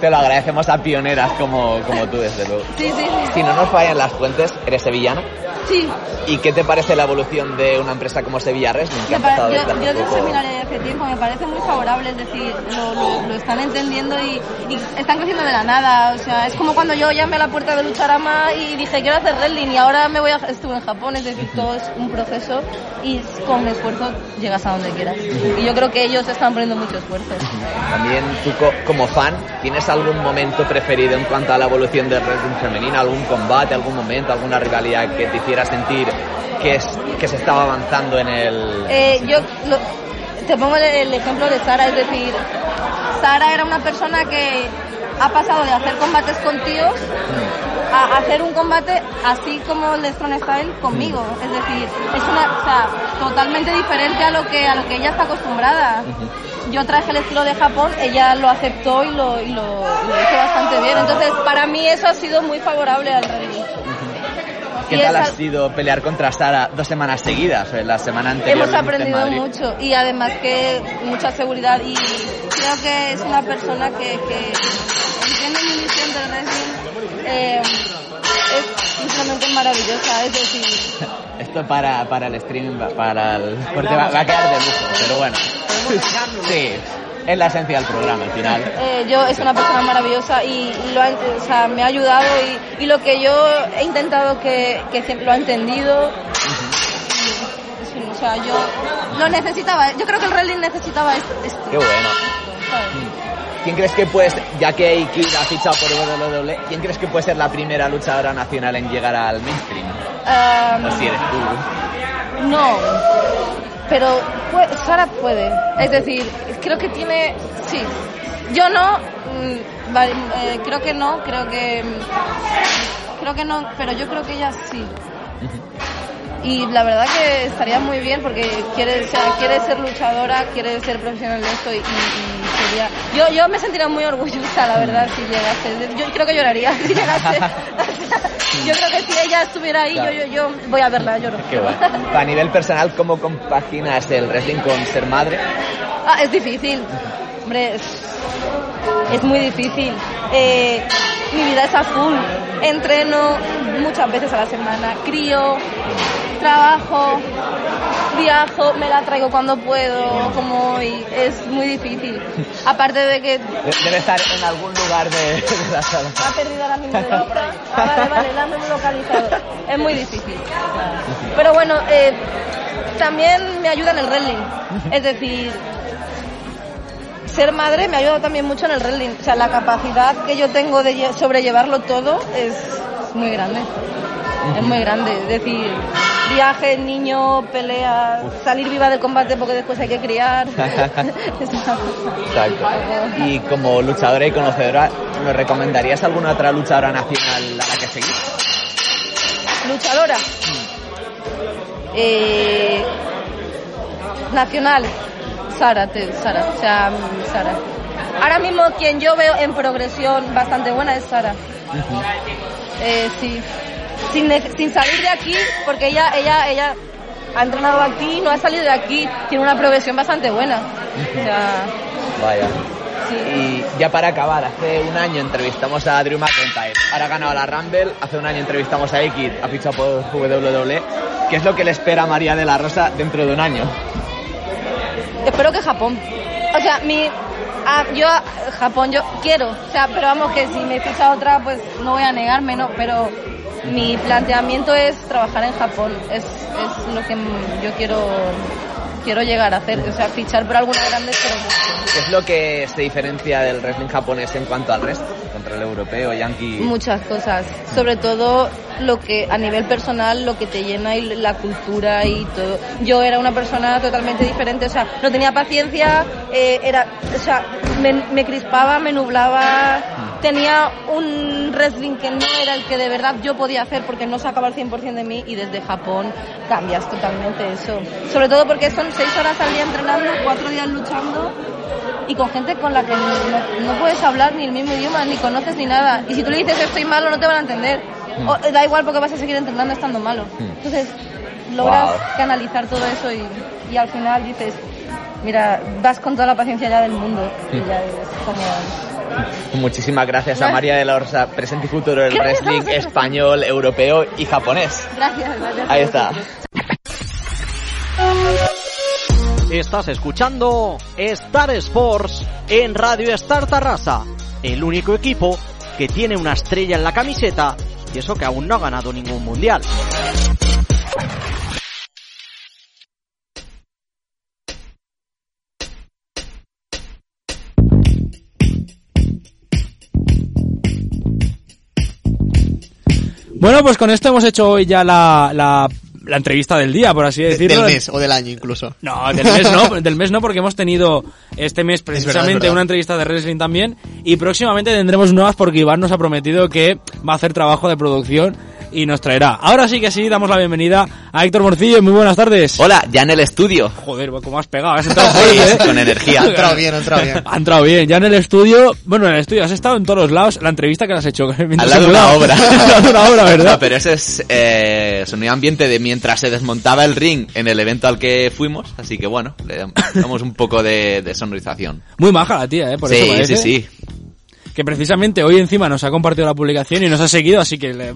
Te lo agradecemos a pioneras como, como tú, desde luego. Sí, sí, sí. Si no nos fallan las fuentes, eres sevillana. Sí, ¿Y qué te parece la evolución de una empresa como Sevilla Wrestling? Que empezado yo, yo de un seminario hace tiempo me parece muy favorable, es decir, lo, lo- lo están entendiendo y, y están creciendo de la nada. O sea, es como cuando yo llamé a la puerta de Lucharama y dije quiero hacer wrestling y ahora me voy a, estuve en Japón, es decir, todo es un proceso y con esfuerzo llegas a donde quieras. Y yo creo que ellos están poniendo mucho esfuerzo. También tú co- como fan, ¿tienes algún momento preferido en cuanto a la evolución del wrestling femenino? ¿Algún combate, algún momento, alguna rivalidad que te hiciera sentir que, es, que se estaba avanzando en el... Eh, yo lo- te pongo el, ejemplo de Sara, es decir, Sara era una persona que ha pasado de hacer combates con tíos a hacer un combate así como el de Strong Style conmigo. Es decir, es una, o sea, totalmente diferente a lo que a lo que ella está acostumbrada. Yo traje el estilo de Japón, ella lo aceptó y lo, y lo, lo hizo bastante bien. Entonces, para mí eso ha sido muy favorable al rey. ¿Qué y tal ha sido pelear contra Sara dos semanas seguidas? La semana anterior Hemos aprendido mucho y además que mucha seguridad y creo que es una persona que, que entiende mi misión del wrestling. eh, es simplemente maravillosa, es decir, Esto para, para el streaming, va- para el... Porque va, va a quedar de lujo, pero bueno. Sí, es la esencia del programa al final. eh, yo es una persona maravillosa y lo ha- o sea, me ha ayudado y, y lo que yo he intentado que, que siempre lo ha entendido sea, yo lo necesitaba. Yo creo que el wrestling necesitaba esto. esto, Qué bueno. ¿sabes? ¿Quién crees que puede, ser- ya que Aikid ha fichado por WWE, ¿quién crees que puede ser la primera luchadora nacional en llegar al mainstream? Em, O si eres tú. No, pero pu- Sara puede. Es decir, creo que tiene. Sí. Yo no. mm, vale, eh, creo que no. Creo que. Creo que no, pero yo creo que ella sí. Y la verdad que estaría muy bien porque quiere, o sea, quiere ser luchadora, quiere ser profesional de esto y, y- sería... Yo, yo me sentiría muy orgullosa, la verdad, si llegase. Yo creo que lloraría si llegase. yo creo que si ella estuviera ahí, yo, yo, yo voy a verla, lloro. Qué bueno. A nivel personal, ¿cómo compaginas el wrestling con ser madre? Ah, es difícil. Hombre, es, es muy difícil. Eh, mi vida es a full. Entreno muchas veces a la semana. Crío, trabajo, viajo, me la traigo cuando puedo, como hoy. Es muy difícil. Aparte de que De- Debe estar en algún lugar de, de la sala. ha perdido ahora mismo de vista. Ah, vale, vale, la hemos localizado. Es muy difícil. Pero bueno, eh, también me ayuda en el wrestling. Es decir, ser madre me ha ayudado también mucho en el wrestling. O sea, la capacidad que yo tengo de lle- sobrellevarlo todo es muy grande. Es muy grande. Es decir, viaje, niño, pelea, salir viva del combate porque después hay que criar. Exacto. Y como luchadora y conocedora, ¿nos recomendarías alguna otra luchadora nacional a la que seguir? Luchadora. Eh, nacional. Sara, te- Sara. O sea, Sara. Ahora mismo quien yo veo en progresión bastante buena es Sara. Eh, sí. Sin, sin salir de aquí, porque ella, ella, ella ha entrenado aquí, no ha salido de aquí, tiene una progresión bastante buena. O sea, Vaya. sí. Y ya para acabar, hace un año entrevistamos a Drew McIntyre. Ahora ha ganado la Rumble. Hace un año entrevistamos a Aikid, ha fichado por WWE. ¿Qué es lo que le espera a María de la Rosa dentro de un año? Espero que Japón. O sea, mi. ah, yo, Japón, yo quiero. O sea, pero vamos, que si me ficha otra, pues no voy a negarme, ¿no? Pero mi planteamiento es trabajar en Japón. Es, es lo que yo quiero quiero llegar a hacer. O sea, fichar por alguna grande, pero. ¿Qué es lo que se diferencia del wrestling japonés en cuanto al resto? Contra el europeo, yankee. Muchas cosas. Sobre todo lo que a nivel personal, lo que te llena y la cultura y todo. Yo era una persona totalmente diferente, o sea, no tenía paciencia, eh, era, o sea, me, me crispaba, me nublaba, tenía un wrestling que no era el que de verdad yo podía hacer porque no sacaba el 100% de mí y desde Japón cambias totalmente eso. Sobre todo porque son seis horas al día entrenando, cuatro días luchando y con gente con la que no, no puedes hablar ni el mismo idioma, ni conoces ni nada. Y si tú le dices estoy malo, no te van a entender. O, eh, da igual porque vas a seguir entrenando estando malo. Entonces, logras Wow. canalizar todo eso y, y al final dices, mira, vas con toda la paciencia ya del mundo. Y ya es como... Muchísimas gracias a María de la Rosa, presente y futuro del wrestling español, europeo y japonés. Gracias, gracias. Ahí está. Estás escuchando Star Sports en Radio Star Tarrasa, el único equipo que tiene una estrella en la camiseta y eso que aún no ha ganado ningún mundial. Bueno, pues con esto hemos hecho hoy ya la, la, la entrevista del día, por así De- decirlo. del mes o del año incluso. No, del mes no, del mes no, porque hemos tenido este mes verdad, es precisamente verdad. una entrevista de wrestling también y próximamente tendremos nuevas porque Iván nos ha prometido que va a hacer trabajo de producción y nos traerá. Ahora sí que sí, damos la bienvenida a Héctor Morcillo. Muy buenas tardes. Hola, ya en el estudio. Joder, cómo has pegado, has entrado fuerte, ¿eh? Con energía. Ha entrado bien, ha entrado bien. Ha entrado bien, ya en el estudio, bueno, en el estudio, has estado en todos los lados, la entrevista que has hecho. Al lado de una obra. Al lado de una obra, ¿verdad? No, pero ese es eh, sonido ambiente de mientras se desmontaba el ring en el evento al que fuimos. Así que bueno, le dam- damos un poco de, de sonorización. Muy maja la tía, ¿eh? Por eso sí, parece. sí, sí. Que precisamente hoy encima nos ha compartido la publicación y nos ha seguido, así que le- eh,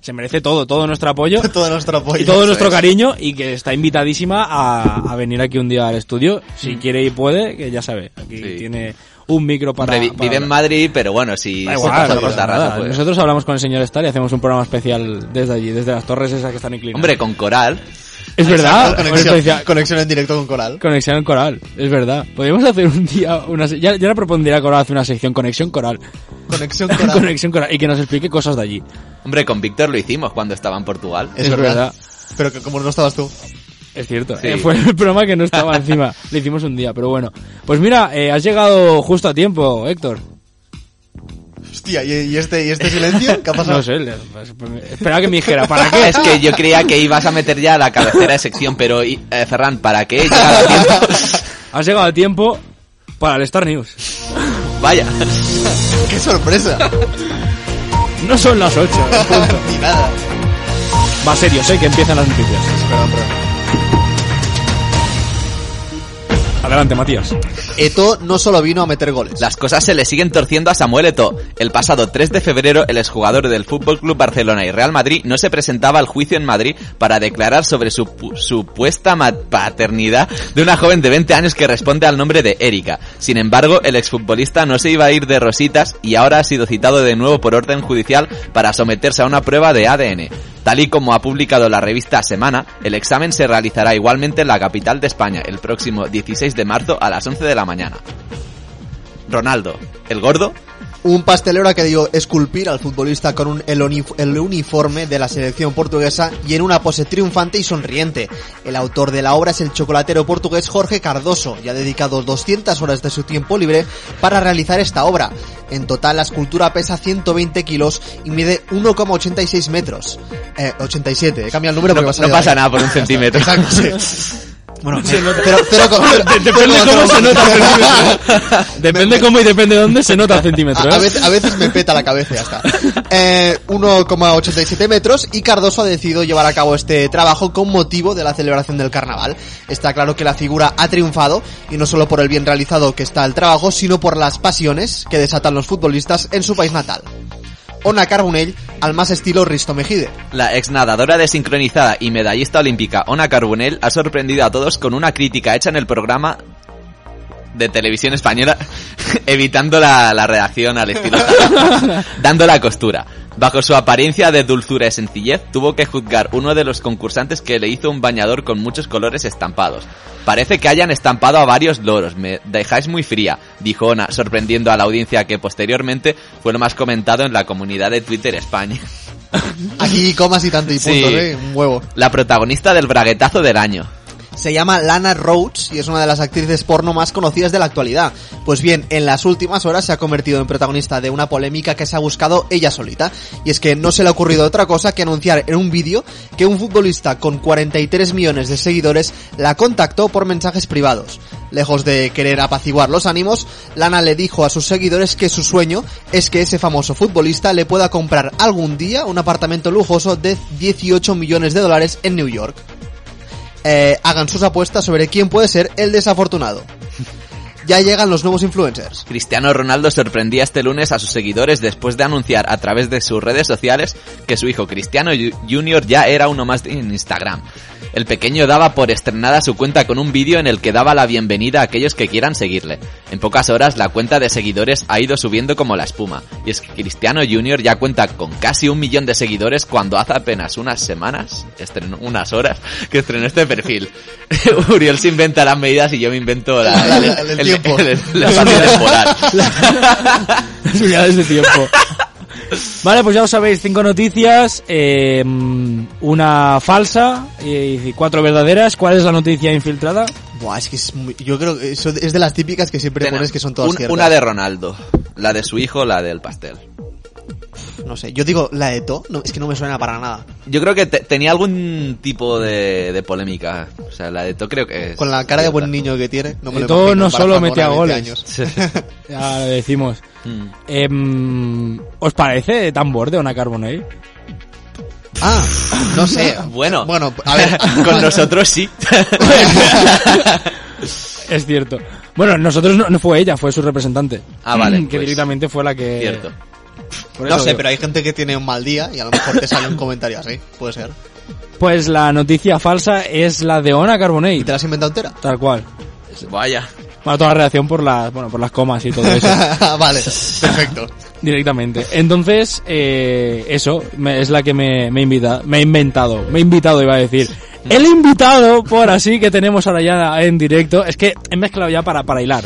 se merece todo, todo nuestro apoyo Todo nuestro apoyo. y todo nuestro es. cariño y que está invitadísima a, a venir aquí un día al estudio, si quiere y puede, que ya sabe, aquí Sí. tiene un micro para... Hombre, para vive en. Madrid, pero bueno, si se pasa no por pues- Nosotros hablamos con el señor Star y hacemos un programa especial desde allí, desde las torres esas que están inclinadas. Hombre, con coral. Es verdad. Conexión, en directo con Coral. Conexión coral, es verdad. Podríamos hacer un día una ya, ya le propondría a Coral hacer una sección conexión coral. Conexión Coral. conexión coral y que nos explique cosas de allí. Hombre, con Víctor lo hicimos cuando estaba en Portugal. Es, Es verdad. verdad. Pero que como no estabas tú. Es cierto. Sí. Eh, fue el programa que no estaba encima. Le hicimos un día, pero bueno. Pues mira, eh, has llegado justo a tiempo, Héctor. Hostia, ¿y, y este, ¿y este silencio? ¿Qué ha pasado? No sé, le- pues, esperaba que me dijera, ¿para qué? Es que yo creía que ibas a meter ya la cabecera de sección, pero eh, Ferran, ¿para qué? Llega a tiempo. Has llegado a tiempo para el Star News. Vaya. ¡Qué sorpresa! No son las 8. Ni nada. Va serio, sé que empiezan las noticias. Perdón, perdón. Adelante, Matías. Eto no solo vino a meter goles. Las cosas se le siguen torciendo a Samuel Eto'o. El pasado 3 de febrero, el exjugador del Fútbol Club Barcelona y Real Madrid no se presentaba al juicio en Madrid para declarar sobre su pu- supuesta paternidad de una joven de 20 años que responde al nombre de Erika. Sin embargo, el exfutbolista no se iba a ir de rositas y ahora ha sido citado de nuevo por orden judicial para someterse a una prueba de ADN. Tal y como ha publicado la revista Semana, el examen se realizará igualmente en la capital de España el próximo 16 de marzo a las 11 de la mañana. Ronaldo, el gordo, Un pastelero ha querido esculpir al futbolista con un, el, uni- el uniforme de la selección portuguesa y en una pose triunfante y sonriente. El autor de la obra es el chocolatero portugués Jorge Cardoso y ha dedicado 200 horas de su tiempo libre para realizar esta obra. En total la escultura pesa 120 kilos y mide 1,86 metros. Eh, 87, he cambiado el número porque no pasa nada por un centímetro. Exacto, sí. Bueno, cero, cero, cero, Depende cero, cómo se nota el cero. centímetro. Depende cómo y depende dónde se nota el centímetro. A, a ¿eh? veces, a veces me peta la cabeza, ya está. Eh, 1,87 metros y Cardoso ha decidido llevar a cabo este trabajo con motivo de la celebración del carnaval. Está claro que la figura ha triunfado y no solo por el bien realizado que está el trabajo, sino por las pasiones que desatan los futbolistas en su país natal. Ona Carbonell al más estilo Risto Mejide. La ex nadadora desincronizada y medallista olímpica Ona Carbonell ha sorprendido a todos con una crítica hecha en el programa de televisión española, evitando la, la reacción al estilo dando la costura. Bajo su apariencia de dulzura y sencillez, tuvo que juzgar uno de los concursantes que le hizo un bañador con muchos colores estampados. Parece que hayan estampado a varios loros, me dejáis muy fría, dijo Ona, sorprendiendo a la audiencia que posteriormente fue lo más comentado en la comunidad de Twitter España. Aquí comas y tanto y Sí. punto, ¿eh? Un huevo. La protagonista del braguetazo del año. Se llama Lana Rhodes y es una de las actrices porno más conocidas de la actualidad. Pues bien, en las últimas horas se ha convertido en protagonista de una polémica que se ha buscado ella solita. Y es que no se le ha ocurrido otra cosa que anunciar en un vídeo que un futbolista con 43 millones de seguidores la contactó por mensajes privados. Lejos de querer apaciguar los ánimos, Lana le dijo a sus seguidores que su sueño es que ese famoso futbolista le pueda comprar algún día un apartamento lujoso de 18 millones de dólares en New York eh, hagan sus apuestas sobre quién puede ser el desafortunado. Ya llegan los nuevos influencers. Cristiano Ronaldo sorprendía este lunes a sus seguidores después de anunciar a través de sus redes sociales que su hijo Cristiano Jr. ya era uno más en Instagram. El pequeño daba por estrenada su cuenta con un vídeo en el que daba la bienvenida a aquellos que quieran seguirle. En pocas horas la cuenta de seguidores ha ido subiendo como la espuma. Y es que Cristiano Jr. ya cuenta con casi un millón de seguidores cuando hace apenas unas semanas, estrenó, unas horas, que estrenó este perfil. Uriel se inventa las medidas y yo me invento la- La- la- el tiempo. el- el espacio temporal. Las unidades de tiempo. Vale, pues ya lo sabéis, cinco noticias, eh, una falsa y cuatro verdaderas. ¿Cuál es la noticia infiltrada? Buah, es que es muy- yo creo que eso es de las típicas que siempre Ten- pones que son todas un- ciertas. Una de Ronaldo, la de su hijo, la del pastel. No sé, yo digo la de To, no, es que no me suena para nada. Yo creo que te- tenía algún tipo de, de polémica. O sea, la de To creo que es. Con la cara de buen niño que tiene, no me lo imagino no solo metía goles. 20 años. Ya lo decimos. Mm. Em, ¿Os parece tan borde una Carbonell? Ah, no sé. Bueno, Bueno, a ver. con nosotros sí. Es cierto. Bueno, nosotros no, no fue ella, fue su representante. Ah, vale, Que pues, directamente fue la que... Cierto. Por No sé, digo. pero hay gente que tiene un mal día y a lo mejor te sale un comentario así. Puede ser. Pues la noticia falsa es la de Ona ¿Y Carbonell. te la has inventado entera? Tal cual. Vaya. Bueno, toda la redacción por las, bueno, por las comas y todo eso. vale, perfecto. directamente. Entonces, eh, eso me- es la que me, me invita, me he inventado, me he invitado iba a decir. El invitado, por así que tenemos ahora ya en directo, es que he mezclado ya para, para hilar.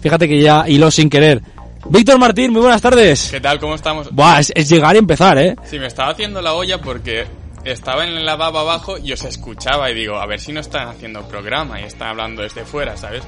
Fíjate que ya hiló sin querer. Víctor Martín, muy buenas tardes. ¿Qué tal? ¿Cómo estamos? Buah, es, es llegar y empezar, ¿eh? Sí, me estaba haciendo la olla porque estaba en el lavabo abajo y os escuchaba y digo, a ver si no están haciendo programa y están hablando desde fuera, ¿sabes?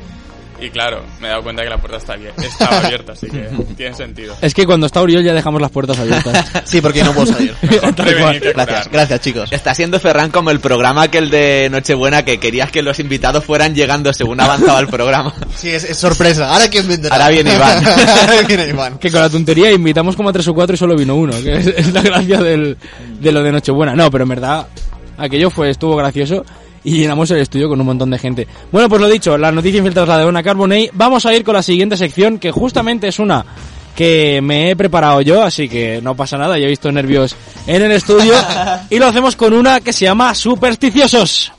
Y claro, me he dado cuenta que la puerta está abierta, estaba abierta, así que tiene sentido. Es que cuando está Uriol ya dejamos las puertas abiertas. Sí, porque no puedo salir. Gracias, curar. gracias chicos. Está siendo Ferran como el programa que el de Nochebuena que querías que los invitados fueran llegando según avanzaba el programa. Sí, es, es sorpresa. Ahora quién vendrá. Ahora viene Iván. Ahora viene Iván. que con la tontería invitamos como a tres o cuatro y solo vino uno, que es, es la gracia del, de lo de Nochebuena. No, pero en verdad, aquello fue, estuvo gracioso y llenamos el estudio con un montón de gente. Bueno, pues lo dicho, la noticia infiltrada la de Ona Carbonell. Vamos a ir con la siguiente sección, que justamente es una que me he preparado yo, así que no pasa nada, ya he visto nervios en el estudio. y lo hacemos con una que se llama Supersticiosos.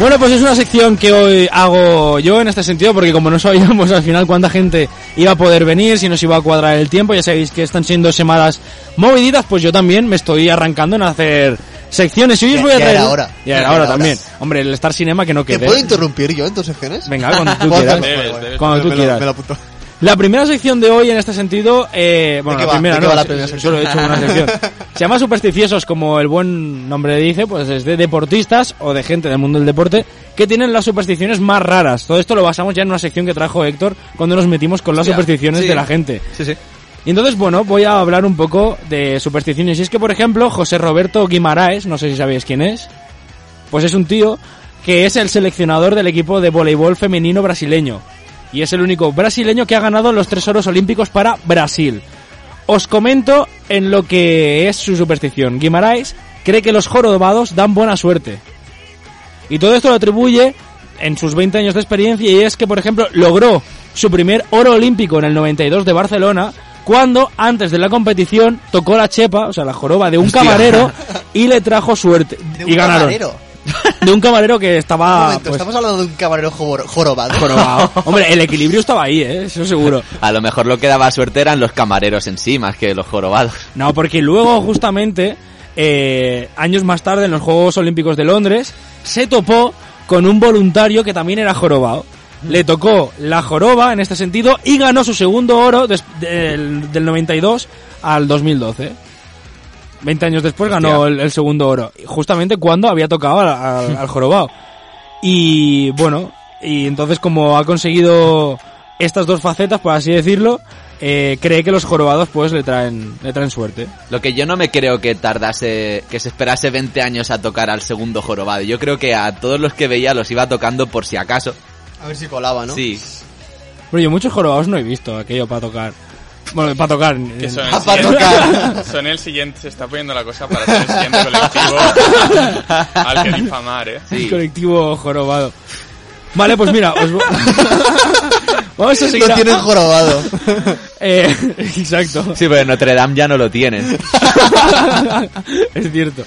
Bueno, pues es una sección que hoy hago yo en este sentido, porque como no sabíamos al final cuánta gente iba a poder venir, si nos iba a cuadrar el tiempo, ya sabéis que están siendo semanas moviditas, pues yo también me estoy arrancando en hacer secciones. Y hoy os Ya- voy a ya traer... era hora. Ya era Ya hora también. hora. Hombre, el Star Cinema que no ¿Te quede. puedo interrumpir yo en tus secciones? Venga, cuando tú ¿Puedo quieras. Debes, debes. Cuando tú me lo- quieras. me lo apunto. La primera sección de hoy en este sentido, eh, bueno, la primera ¿De qué no, va la primera he hecho una sección. Se llama Supersticiosos, como el buen nombre dice, pues es de deportistas o de gente del mundo del deporte que tienen las supersticiones más raras. Todo esto lo basamos ya en una sección que trajo Héctor cuando nos metimos con las Hostia, supersticiones sí. de la gente. Sí, sí. Y entonces, bueno, voy a hablar un poco de supersticiones. Y es que, por ejemplo, José Roberto Guimaraes, no sé si sabéis quién es, pues es un tío que es el seleccionador del equipo de voleibol femenino brasileño. Y es el único brasileño que ha ganado los tres oros olímpicos para Brasil. Os comento en lo que es su superstición. Guimaraes cree que los jorobados dan buena suerte. Y todo esto lo atribuye en sus 20 años de experiencia y es que, por ejemplo, logró su primer oro olímpico en el 92 de Barcelona cuando antes de la competición tocó la chepa, o sea, la joroba de un camarero y le trajo suerte. De y un ganaron. camarero. De un camarero que Un estaba... momento, pues, estamos hablando de un camarero jor- jorobado. jorobado. Hombre, el equilibrio estaba ahí, ¿eh? eso seguro. A lo mejor lo que daba suerte eran los camareros en sí, más que los jorobados. No, porque luego justamente, eh, años más tarde en los Juegos Olímpicos de Londres, se topó con un voluntario que también era jorobado. Le tocó la joroba en este sentido y ganó su segundo oro des- del, del 92 al 2012. 20 años después ganó el, el segundo oro. Justamente cuando había tocado al, al- al jorobado. Y bueno, y entonces como ha conseguido estas dos facetas, por así decirlo, eh, cree que los jorobados pues le traen, le traen suerte. Lo que yo no me creo que tardase, que se esperase 20 años a tocar al segundo jorobado. Yo creo que a todos los que veía los iba tocando por si acaso. A ver si colaba, ¿no? Sí. Pero yo muchos jorobados no he visto aquello para tocar. Bueno, para tocar. Que son el, Ah, para siguiente, son el siguiente, se está poniendo la cosa para ser el siguiente colectivo al que difamar, ¿eh? el colectivo jorobado. Vale, pues mira, os vamos a seguir. Lo a- tienen jorobado. Eh, exacto. Sí, pero en Notre Dame ya no lo tienen. es cierto.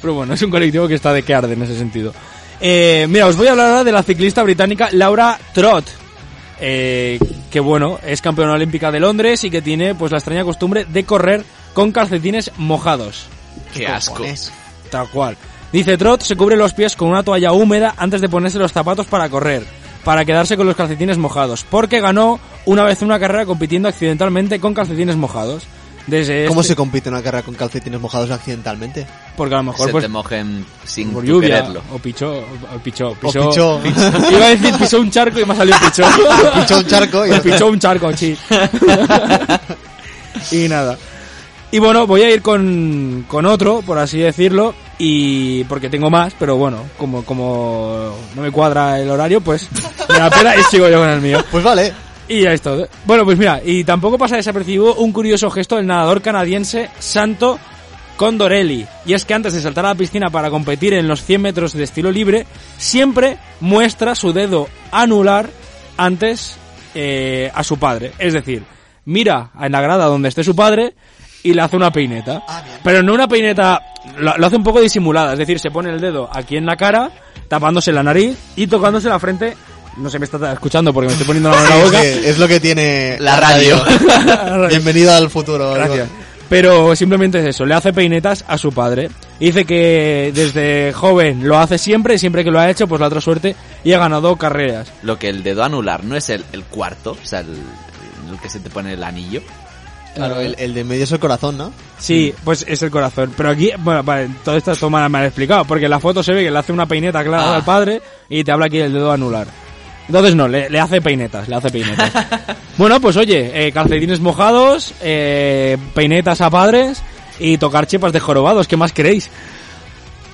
Pero bueno, es un colectivo que está de que arde en ese sentido. Eh, mira, os voy a hablar ahora de la ciclista británica Laura Trott. Eh, que bueno, es campeona olímpica de Londres y que tiene pues la extraña costumbre de correr con calcetines mojados. Qué asco. Tal cual. Dice Trot se cubre los pies con una toalla húmeda antes de ponerse los zapatos para correr, para quedarse con los calcetines mojados, porque ganó una vez una carrera compitiendo accidentalmente con calcetines mojados. Desde ¿Cómo este- se compite una carrera con calcetines mojados accidentalmente? Porque a lo mejor Se pues te mojen sin por lluvia quererlo. o pichó, o pichó, O pisó- pichó. Iba a decir pisó un charco y me ha salido pichó. Pichó un charco y- pichó un charco, sí. y nada. Y bueno, voy a ir con, con otro, por así decirlo, y porque tengo más, pero bueno, como, como no me cuadra el horario, pues me da pena y sigo yo con el mío. Pues vale. Y ya es todo. Bueno, pues mira, y tampoco pasa desapercibido un curioso gesto del nadador canadiense Santo Condorelli. Y es que antes de saltar a la piscina para competir en los 100 metros de estilo libre, siempre muestra su dedo anular antes eh, a su padre. Es decir, mira en la grada donde esté su padre y le hace una peineta. Pero no una peineta, lo, lo hace un poco disimulada, es decir, se pone el dedo aquí en la cara, tapándose la nariz y tocándose la frente. No se me está escuchando porque me estoy poniendo la mano en la boca. Sí, es lo que tiene La radio. Bienvenido al futuro. Gracias. Pero simplemente es eso, le hace peinetas a su padre. Dice que desde joven lo hace siempre y siempre que lo ha hecho, pues la otra suerte y ha ganado carreras. Lo que el dedo anular no es el, el cuarto, o sea, el, el que se te pone el anillo. Claro, el, el de medio es el corazón, ¿no? Sí, pues es el corazón. Pero aquí, bueno, vale, todo esto esto mal, mal explicado, porque en la foto se ve que le hace una peineta clara Ah. al padre y te habla aquí del dedo anular. Entonces no, le, le hace peinetas, le hace peinetas. bueno, pues oye, eh, calcetines mojados, eh, peinetas a padres y tocar chepas de jorobados, ¿qué más queréis?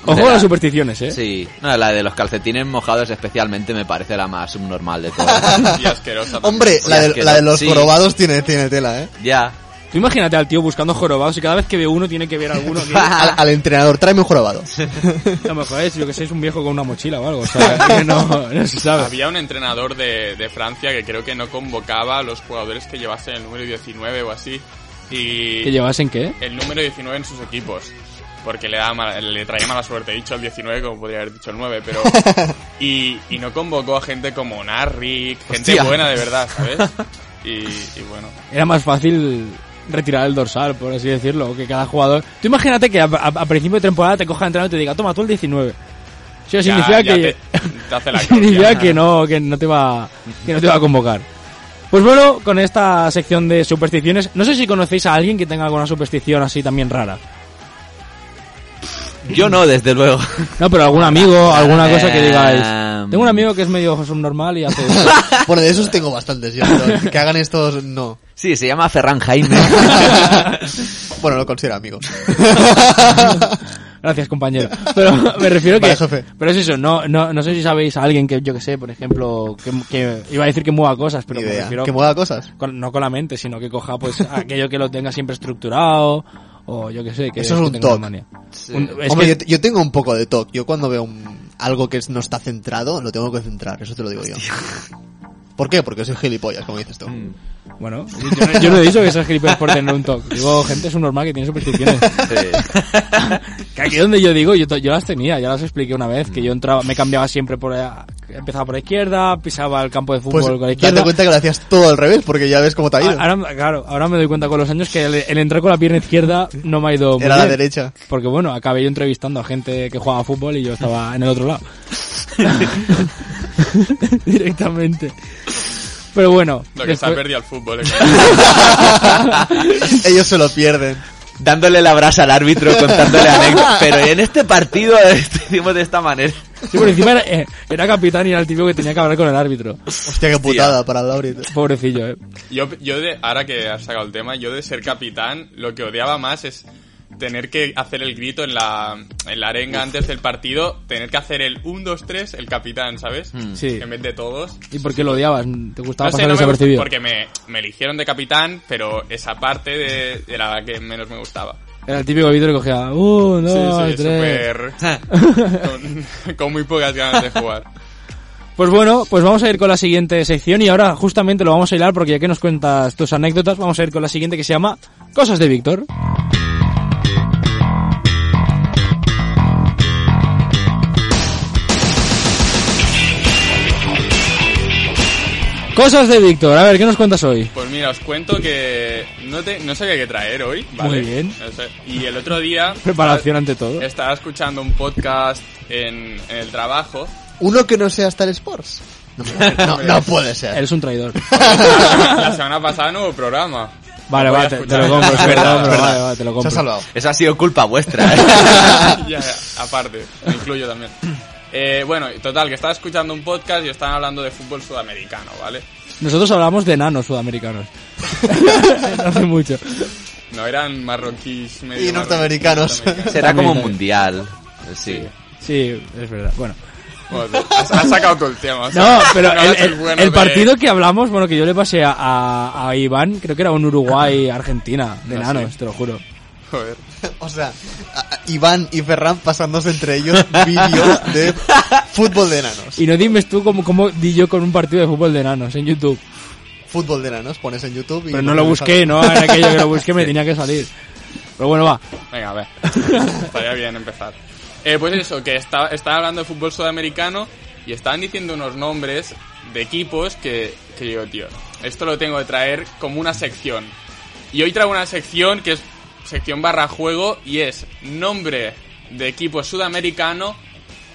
Ojo a la- las supersticiones, ¿eh? Sí, no, la de los calcetines mojados especialmente me parece la más subnormal de todas. Y asquerosa. también. Hombre, la de, la de los Sí. jorobados tiene, tiene tela, ¿eh? ya. Tú imagínate al tío buscando jorobados y cada vez que ve uno tiene que ver alguno. que- Al, al entrenador, tráeme un jorobado. A lo mejor es, yo que sé, es un viejo con una mochila o algo, o sea, no, no se sabe. Había un entrenador de, de Francia que creo que no convocaba a los jugadores que llevasen el número 19 o así. Y ¿Que llevasen qué? el número 19 en sus equipos. Porque le, mala- le traía mala suerte. He dicho el 19 como podría haber dicho el 9, pero... Y, y no convocó a gente como Narrick, gente Hostia. buena de verdad, ¿sabes? Y, y bueno... Era más fácil retirar el dorsal, por así decirlo, que cada jugador... Tú imagínate que a, a- a principio de temporada te coja el entrenador y te diga, toma tú el 19. Eso significa ya que... te, te hace la significa que no, que no te va, que no te va a convocar. Pues bueno, con esta sección de supersticiones, no sé si conocéis a alguien que tenga alguna superstición así también rara. Yo no, desde luego. No, pero algún amigo, alguna cosa que digáis. Em, Tengo un amigo que es medio subnormal y hace. Bueno, de esos tengo bastantes, yo, pero que hagan estos, no. Sí, se llama Ferran Jaime. Bueno, lo considero amigo. Gracias, compañero. Pero me refiero que... Vale, jefe. Pero es eso, no, no, no sé si sabéis a alguien que, yo que sé, por ejemplo, que, que iba a decir que mueva cosas, pero Ni me idea. refiero... Que mueva cosas. con- no con la mente, sino que coja pues aquello que lo tenga siempre estructurado o yo que sé. Que, Eso es que un toc. manía. Un- es Hombre, que- yo, yo tengo un poco de TOC. Yo cuando veo un- algo que no está centrado, lo tengo que centrar. Eso te lo digo yo. ¿Por qué? Porque soy gilipollas, como dices tú. Mm. Bueno, yo no, yo no he dicho que seas gilipollas por tener un toc. Digo, gente es un normal que tiene supersticiones. Sí. Que aquí donde yo digo, yo, yo las tenía, ya las expliqué una vez, que yo entraba, me cambiaba siempre por la- empezaba por la izquierda, pisaba el campo de fútbol Pues con la date izquierda. cuenta que lo hacías todo al revés, porque ya ves cómo te ha ido. Ahora, claro, ahora me doy cuenta con los años que el, el entrar con la pierna izquierda no me ha ido muy Era la bien. derecha. Porque bueno, acabé yo entrevistando a gente que jugaba fútbol y yo estaba en el otro lado. Directamente. Pero bueno. Lo que se ha perdido al fútbol. ¿eh? Ellos se lo pierden. Dándole la brasa al árbitro, contándole anécdotas. Pero en este partido hicimos de esta manera. Sí, por encima era, eh, era capitán y era el típico que tenía que hablar con el árbitro. Hostia, qué putada para el árbitro. Pobrecillo, eh. Yo, yo de, ahora que has sacado el tema, yo de ser capitán, lo que odiaba más es tener que hacer el grito en la, en la arenga antes del partido, tener que hacer el 1, 2, 3, el capitán, ¿sabes? Sí. En vez de todos. ¿Y por qué lo odiabas? ¿Te gustaba No sé, pasar no me gusta, desapercibido? porque me, me eligieron de capitán, pero esa parte de, era la que menos me gustaba. Era el típico vídeo que cogía uno, Sí, dos, sí, tres. súper... con, con muy pocas ganas de jugar. Pues bueno, pues vamos a ir con la siguiente sección y ahora justamente lo vamos a hilar porque ya que nos cuentas tus anécdotas, vamos a ir con la siguiente que se llama Cosas de Víctor. Cosas de Víctor, a ver, ¿qué nos cuentas hoy? Pues mira, os cuento que no, te, no sabía qué traer hoy, ¿vale? Muy bien. Y el otro día... Preparación ante todo. Estaba escuchando un podcast en, en el trabajo. Uno que no sea Star Sports. No, no, no puede ser. Eres un traidor. La semana pasada no hubo programa. Vale, Lo voy vale, a te, te lo compro, es verdad, verdad, vale, verdad. vale, te lo Se compro. ha salvado. Eso ha sido culpa vuestra. ¿eh? ya, ya, aparte, me incluyo también. Eh, bueno, total, que estaba escuchando un podcast y estaban hablando de fútbol sudamericano, ¿vale? Nosotros hablamos de enanos sudamericanos. No hace mucho. No eran marroquíes medio Y norteamericanos. marroquíes, Será como También. mundial. Sí. Sí, es verdad. Bueno. Bueno, has, has sacado tú el tema. o sea, No, pero no el, eres el- bueno el de- partido que hablamos, bueno, que yo le pasé a, a- a Iván, creo que era un Uruguay-Argentina, de Ah, enanos, sí. te lo juro. Joder. O sea, Iván y Ferran pasándose entre ellos vídeos de fútbol de enanos. Y no dime tú cómo, cómo di yo con un partido de fútbol de enanos en YouTube. fútbol de enanos, pones en YouTube y... Pero no lo busqué, no era aquello que lo busqué, me tenía que salir. Pero bueno, va. Venga, a ver. Estaría bien empezar. Eh, pues eso, que está- estaba hablando de fútbol sudamericano y estaban diciendo unos nombres de equipos que, que digo, tío, esto lo tengo que traer como una sección. Y hoy traigo una sección que es sección barra juego y es nombre de equipo sudamericano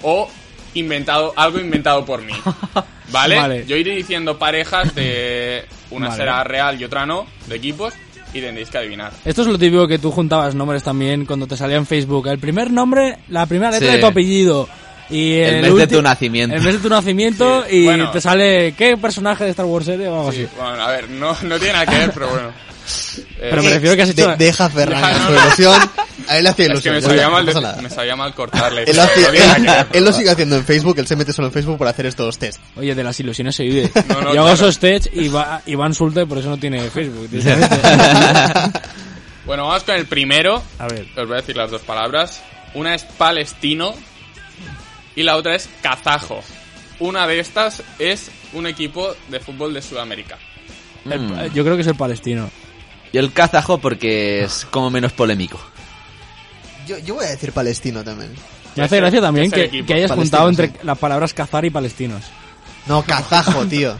o inventado algo inventado por mí. ¿Vale? Vale. Yo iré diciendo parejas de una Vale. será real y otra no, de equipos, y tendréis que adivinar. Esto es lo típico que tú juntabas nombres también cuando te salía en Facebook. El primer nombre, la primera letra Sí. de tu apellido. Y El el, mes de tu nacimiento. El mes de tu nacimiento Sí, y bueno. te sale qué personaje de Star Wars eres o algo Sí, así. bueno, a ver, no, no tiene nada que ver, pero bueno. Eh, Pero me refiero que has hecho... De- deja Ferran no, su ilusión. A él le hacía es que ilusión. me ya sabía, está, mal no pasa de- nada. me sabía mal cortarle. Él lo, pero hacía- no tiene nada que ver, él lo pero sigue haciendo en Facebook, él se mete solo en Facebook para hacer estos test. Oye, de las ilusiones se vive. No, no, Yo hago claro. esos tests y va, Iván Sulte por eso no tiene Facebook. Bueno, vamos con el primero. A ver. Os voy a decir las dos palabras. Una es palestino y la otra es kazajo. Una de estas es un equipo de fútbol de Sudamérica. El- Mm. yo creo que es el palestino. Yo el kazajo porque es como menos polémico. Yo, yo voy a decir palestino también. Me hace gracia también que, hayas Palestino, juntado entre sí. las palabras cazar y palestinos. No, kazajo, tío.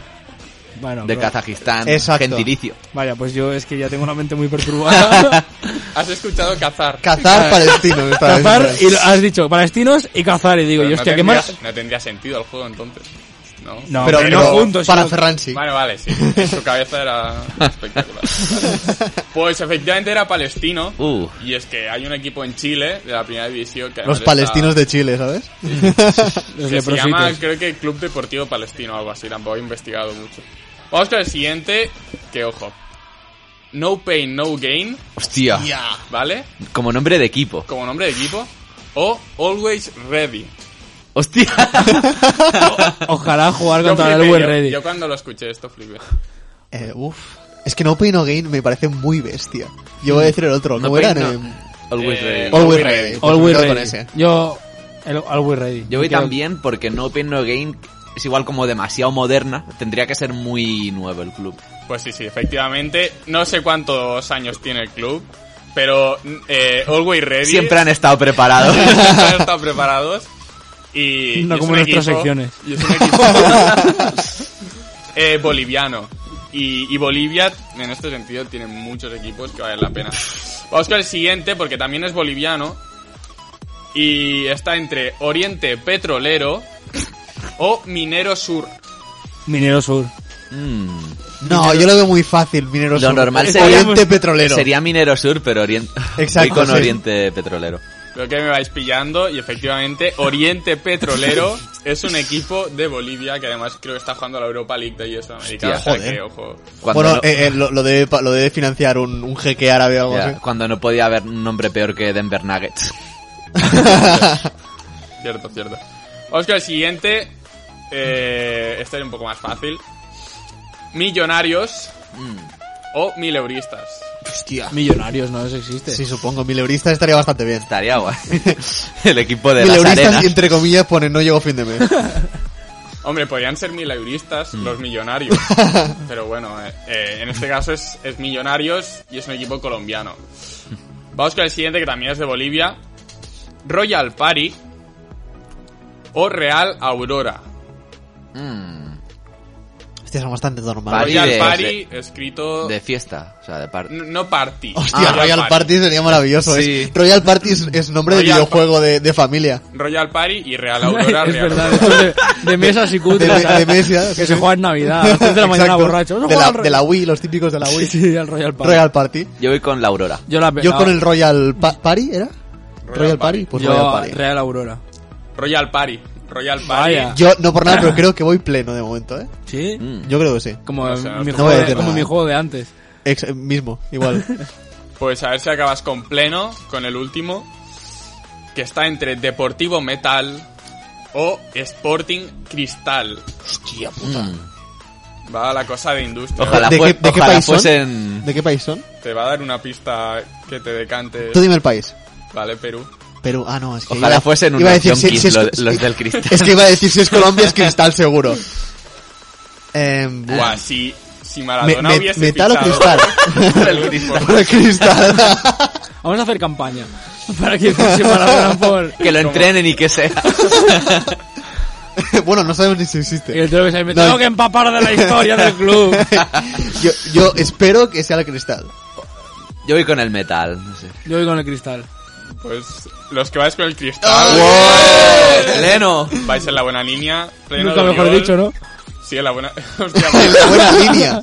Bueno, De Kazajistán, Exacto. gentilicio. Vaya, pues yo es que ya tengo una mente muy perturbada. ¿Has escuchado cazar? Cazar palestino. me está cazar y lo- has dicho palestinos y cazar y digo, Pero yo no, hostia, qué más... no tendría sentido el juego entonces. No. No, pero, pero no juntos, para sino- Ferran sí. Vale, vale, sí. En su cabeza era espectacular. Pues efectivamente era palestino. Uh. Y es que hay un equipo en Chile de la primera división que Los palestinos está- de Chile, ¿sabes? Los que se llama, creo que Club Deportivo Palestino o algo así, tampoco he investigado mucho. Vamos con el siguiente, que ojo. No Pain, No Gain, Hostia. ¿vale? Como nombre de equipo. Como nombre de equipo. O Always Ready. Hostia. Ojalá jugar contra el flipé, buen yo- Ready. Yo cuando lo escuché esto flipé. Eh, uf. Es que No Pain No Gain me parece muy bestia. Yo voy a decir el otro. No ¿Cómo Pain, eran? no. Eh, Always Eh, ready. Always Always Ready. Ready. Pues Always con ready. ese. Yo, el Always Ready. Yo voy también porque No Pain No Gain es igual como demasiado moderna. Tendría que ser muy nuevo el club. Pues sí, sí, efectivamente. No sé cuántos años tiene el club, pero eh, Always Ready. Siempre han estado preparados. Siempre han estado preparados. Y, No y como nuestras equipo- secciones. Y es un equipo eh, boliviano. Y, y Bolivia, en este sentido, tiene muchos equipos que valen la pena. Vamos con el siguiente, porque también es boliviano. Y está entre Oriente Petrolero o Minero Sur. Minero Sur. Mm. No, yo lo veo muy fácil, Minero Lo Sur. normal sería- Oriente Petrolero. Sería Minero Sur, pero Oriente. Exacto, Voy con sí. Oriente Petrolero. Creo que me vais pillando y efectivamente Oriente Petrolero es un equipo de Bolivia que además creo que está jugando a la Europa League de US América. Hostia, o sea joder. que, ojo. Cuando, Bueno, no, eh, eh, lo, lo debe, pa- lo debe financiar un, un jeque árabe o algo ya, así. cuando no podía haber un nombre peor que Denver Nuggets. Cierto, cierto. Vamos con el siguiente. Eh, este es un poco más fácil. Millonarios o mileuristas. Hostia. Millonarios, no eso existe. Sí, supongo. Mileuristas estaría bastante bien. Estaría guay. el equipo de las arenas. entre comillas, ponen no llego fin de mes. Hombre, podrían ser mileuristas Mm. los millonarios. Pero bueno, eh, eh, en este caso es, es millonarios y es un equipo colombiano. Vamos con el siguiente que también es de Bolivia. Royal Party o Real Aurora. Mm, Hostia, son bastante normales. Party Royal de- Party escrito... de fiesta, o sea, de par n- No party. Hostia, Ah, Royal Party sería maravilloso. Sí. Es, Royal Party es, es nombre de Royal videojuego de, de familia. Royal Party y Real Aurora. es Real verdad, Aurora. esto de, de mesas y De, cutres. de, Mesia, que sí, se juega en Navidad, a las 3 de la mañana Exacto. borracho. De la, de la Wii, los típicos de la Wii. Sí, al Royal Party. Royal Party. Yo voy con la Aurora. Yo, la, Yo con el Royal Pa- Party, ¿era? Royal, Party. Pues yo Royal Party. Real Aurora. Royal Party. Royal Party. Vaya. Yo, no por nada, pero creo que voy pleno de momento, ¿eh? ¿Sí? Mm. Yo creo que sí. Como, mi, juego No voy a de, decir como nada. mi juego de antes. Ex- mismo, igual. Pues a ver si acabas con pleno, con el último, que está entre Deportivo Metal o Sporting Cristal. Hostia puta. Mm. Va la cosa de industria. Ojalá, ¿De fue- qué- de qué ojalá país son? fuesen... ¿De qué país son? Te va a dar una pista que te decante. Tú dime el país. Vale, Perú. Perú. Ah, no, es que. Ojalá iba- fuesen iba a unos decir, si- si es- los del cristal. Es que iba a decir si es Colombia es cristal seguro. Eh, buah. Si, si Maradona me- hubiese metal o cristal. por el cristal. Vamos a hacer campaña. Para que se Maradona por... Que lo entrenen y que sea. bueno, no sabemos ni si Y existe. el tío que se me No. tengo que empapar de la historia del club. yo, yo espero que sea el cristal. Yo voy con el metal. No sé. Yo voy con el cristal. Pues los que vais con el cristal, ¡Wow! Leno. vais en la buena línea. pleno Nunca de mejor gol. dicho, ¿no? Sí, en la buena... Hostia, En la buena línea.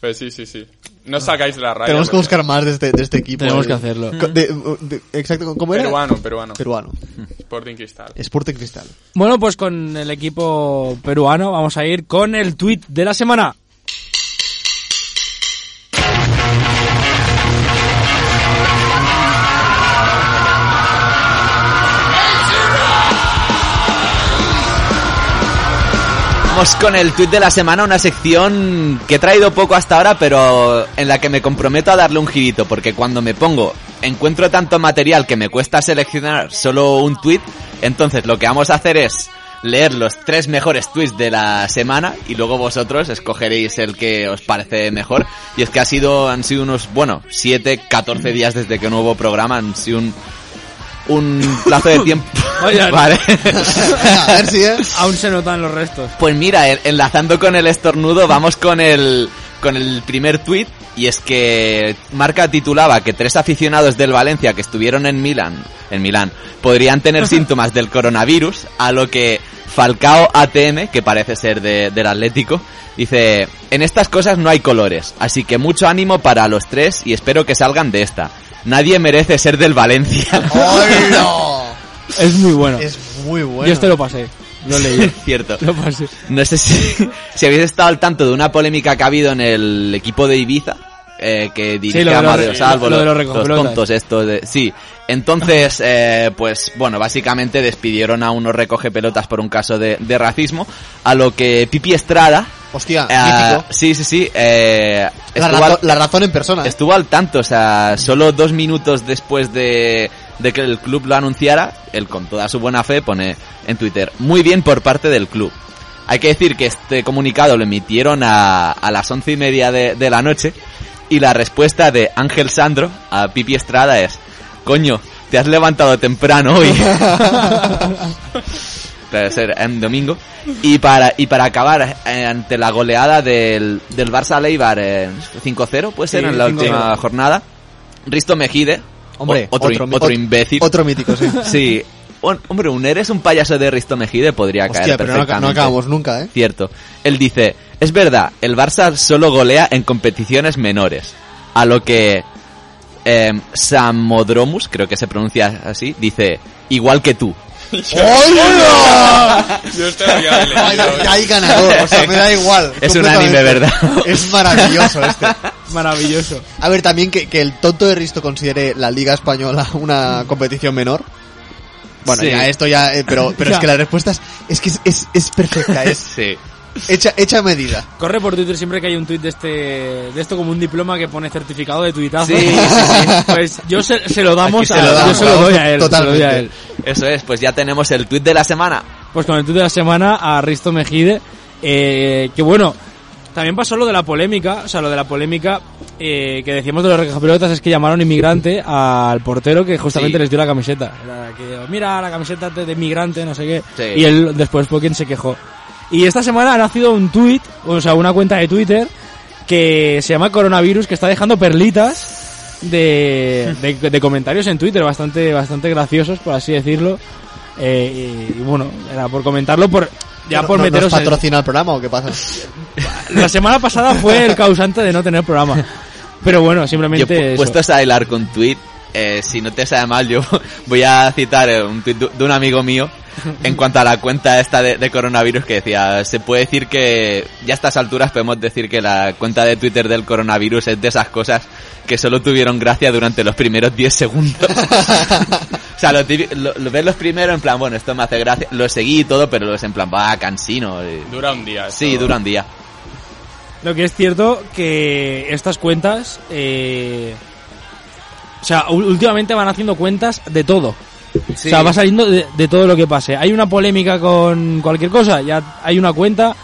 Pues sí, sí, sí. No sacáis de la raya. Tenemos que porque- buscar más de este, de este equipo. Tenemos que hacerlo. Co- de- de- exacto, ¿cómo era? Peruano, peruano. Peruano. Sporting Cristal. Sporting Cristal. Bueno, pues con el equipo peruano vamos a ir con el tweet de la semana. Vamos con el tweet de la semana, una sección que he traído poco hasta ahora, pero en la que me comprometo a darle un girito, porque cuando me pongo, encuentro tanto material que me cuesta seleccionar solo un tweet, entonces lo que vamos a hacer es leer los tres mejores tweets de la semana y luego vosotros escogeréis el que os parece mejor. Y es que ha sido, han sido unos, bueno, 7, 14 días desde que no hubo programa, han sido un, un plazo de tiempo. Vaya. vale. a ver si es. Aún se notan los restos. Pues mira, enlazando con el estornudo, vamos con el, con el primer tuit. Y es que Marca titulaba que tres aficionados del Valencia que estuvieron en Milán, en Milán, podrían tener síntomas del coronavirus, a lo que Falcao ATM, que parece ser de- del Atlético, dice, en estas cosas no hay colores, así que mucho ánimo para los tres y espero que salgan de esta. Nadie merece ser del Valencia. Es muy bueno. Es muy bueno. Yo este lo pasé. Lo leí. Cierto. lo pasé. No sé si, si habéis estado al tanto de una polémica que ha habido en el equipo de Ibiza, eh, que dirige lo de a los- Amadeo Salvo, lo los tontos estos de... Sí, entonces, eh, pues bueno, básicamente despidieron a unos recogepelotas por un caso de, de racismo, a lo que Pipi Estrada... Hostia, mítico. sí, sí, sí. eh, La, al- la razón en persona. Estuvo al tanto, o sea, solo dos minutos después de, de que el club lo anunciara, él con toda su buena fe pone en Twitter, muy bien por parte del club. Hay que decir que este comunicado lo emitieron a, a las once y media de, de la noche y la respuesta de Ángel Sandro a Pipi Estrada es, coño, te has levantado temprano hoy. Ser en domingo. Y para, y para acabar, eh, ante la goleada del, del Barça Leibar eh, 5-0, puede ser Sí, en la 5-0. última jornada, Risto Mejide, Hombre, o- otro, otro, otro, ot- imbécil. Otro mítico, sí. Sí. Un- hombre, un eres un payaso de Risto Mejide podría Hostia, caer pero perfectamente. no acabamos nunca, ¿eh? Cierto. Él dice, es verdad, el Barça solo golea en competiciones menores. A lo que eh, Samodromus, creo que se pronuncia así, dice, igual que tú. ¡Hola! Yo leído. ya hay ganador, o sea, me da igual. Es un anime, ¿verdad? Es maravilloso este. Maravilloso. A ver, también que, que el tonto de Risto considere la Liga Española una competición menor. Bueno, Sí. ya esto ya, eh, pero, pero es que la respuesta es, es que es, es, es perfecta, es Sí. Hecha, hecha medida. Corre por Twitter siempre que hay un tweet de este, de esto como un diploma que pone certificado de tuitazo. Sí, sí, Pues yo se, se lo damos Aquí se a, lo damos, yo se lo doy a él, se lo totalmente. doy a él. Eso es, pues ya tenemos el tweet de la semana. Pues con el tweet de la semana a Risto Mejide, eh, que bueno, también pasó lo de la polémica, o sea, lo de la polémica eh, que decíamos de los recogepelotas es que llamaron inmigrante al portero que justamente Sí. les dio la camiseta. Era que, mira, la camiseta de, de inmigrante, no sé qué. Sí. Y él después fue quien se quejó. Y esta semana ha nacido un tweet, o sea, una cuenta de Twitter que se llama Coronavirus, que está dejando perlitas de, de, de comentarios en Twitter bastante, bastante graciosos, por así decirlo. Eh, y, y bueno, era por comentarlo, por ya ¿No- por no- ¿Nos meteros en- patrocina el programa o qué pasa? La semana pasada fue el causante de no tener programa. Pero bueno, Yo, simplemente pu- eso. puestos a hilar con tweet, eh, si no te sabe mal, yo voy a citar eh, un tweet de un amigo mío en cuanto a la cuenta esta de, de coronavirus que decía, se puede decir que ya a estas alturas podemos decir que la cuenta de Twitter del coronavirus es de esas cosas que solo tuvieron gracia durante los primeros 10 segundos. o sea, lo, típico- lo- lo ves los primeros en plan, bueno, esto me hace gracia, lo seguí y todo, pero los en plan, va, cansino. Dura un día. Sí, dura un día. Lo que es cierto que estas cuentas, eh, o sea, últimamente van haciendo cuentas de todo. O sea, va saliendo de, de todo lo que pase. Hay una polémica con cualquier cosa, ya hay una cuenta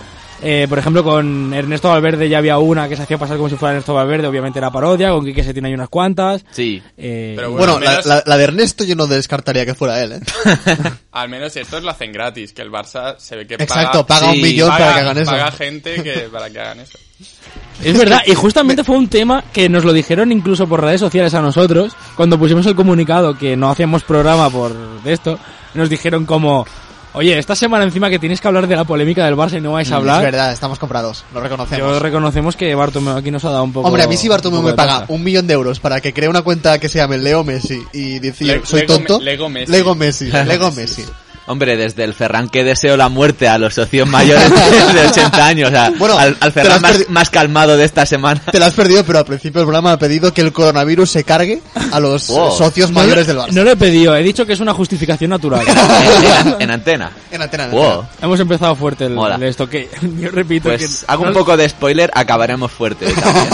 Eh, por ejemplo, con Ernesto Valverde ya había una que se hacía pasar como si fuera Ernesto Valverde, obviamente era parodia, con Quique Setién hay unas cuantas. Sí. Eh, Pero Bueno, la, menos- la- la de Ernesto yo no descartaría que fuera él, ¿eh? Al menos estos lo hacen gratis, que el Barça se ve que Exacto, paga, paga un millón paga- para que hagan eso. Paga gente que, para que hagan eso. Es verdad, y justamente fue un tema que nos lo dijeron incluso por redes sociales a nosotros, cuando pusimos el comunicado que no hacíamos programa por esto, nos dijeron como, oye, esta semana encima que tienes que hablar de la polémica del Barça y no vais a Es hablar, verdad, estamos comprados, lo reconocemos. yo reconocemos que Bartomeu aquí nos ha dado un poco... Hombre, a mí si Bartomeu me paga un millón de euros para que cree una cuenta que se llame Leo Messi y decir Le- soy Lego tonto. Me- Lego Messi. Lego Messi. Lego Messi. Hombre, desde el Ferran que deseo la muerte a los socios mayores de 80 años, o sea, Bueno, al, Ferran más, calmado de esta semana. Te lo has perdido, pero al principio del programa ha pedido que el coronavirus se cargue a los Wow. socios No, mayores del Barça. No lo he pedido, he dicho que es una justificación natural. en, en- en antena. En antena, en Wow. antena. Hemos empezado fuerte el, Mola. el esto que yo repito Pues que hago un poco de spoiler, acabaremos fuerte. también.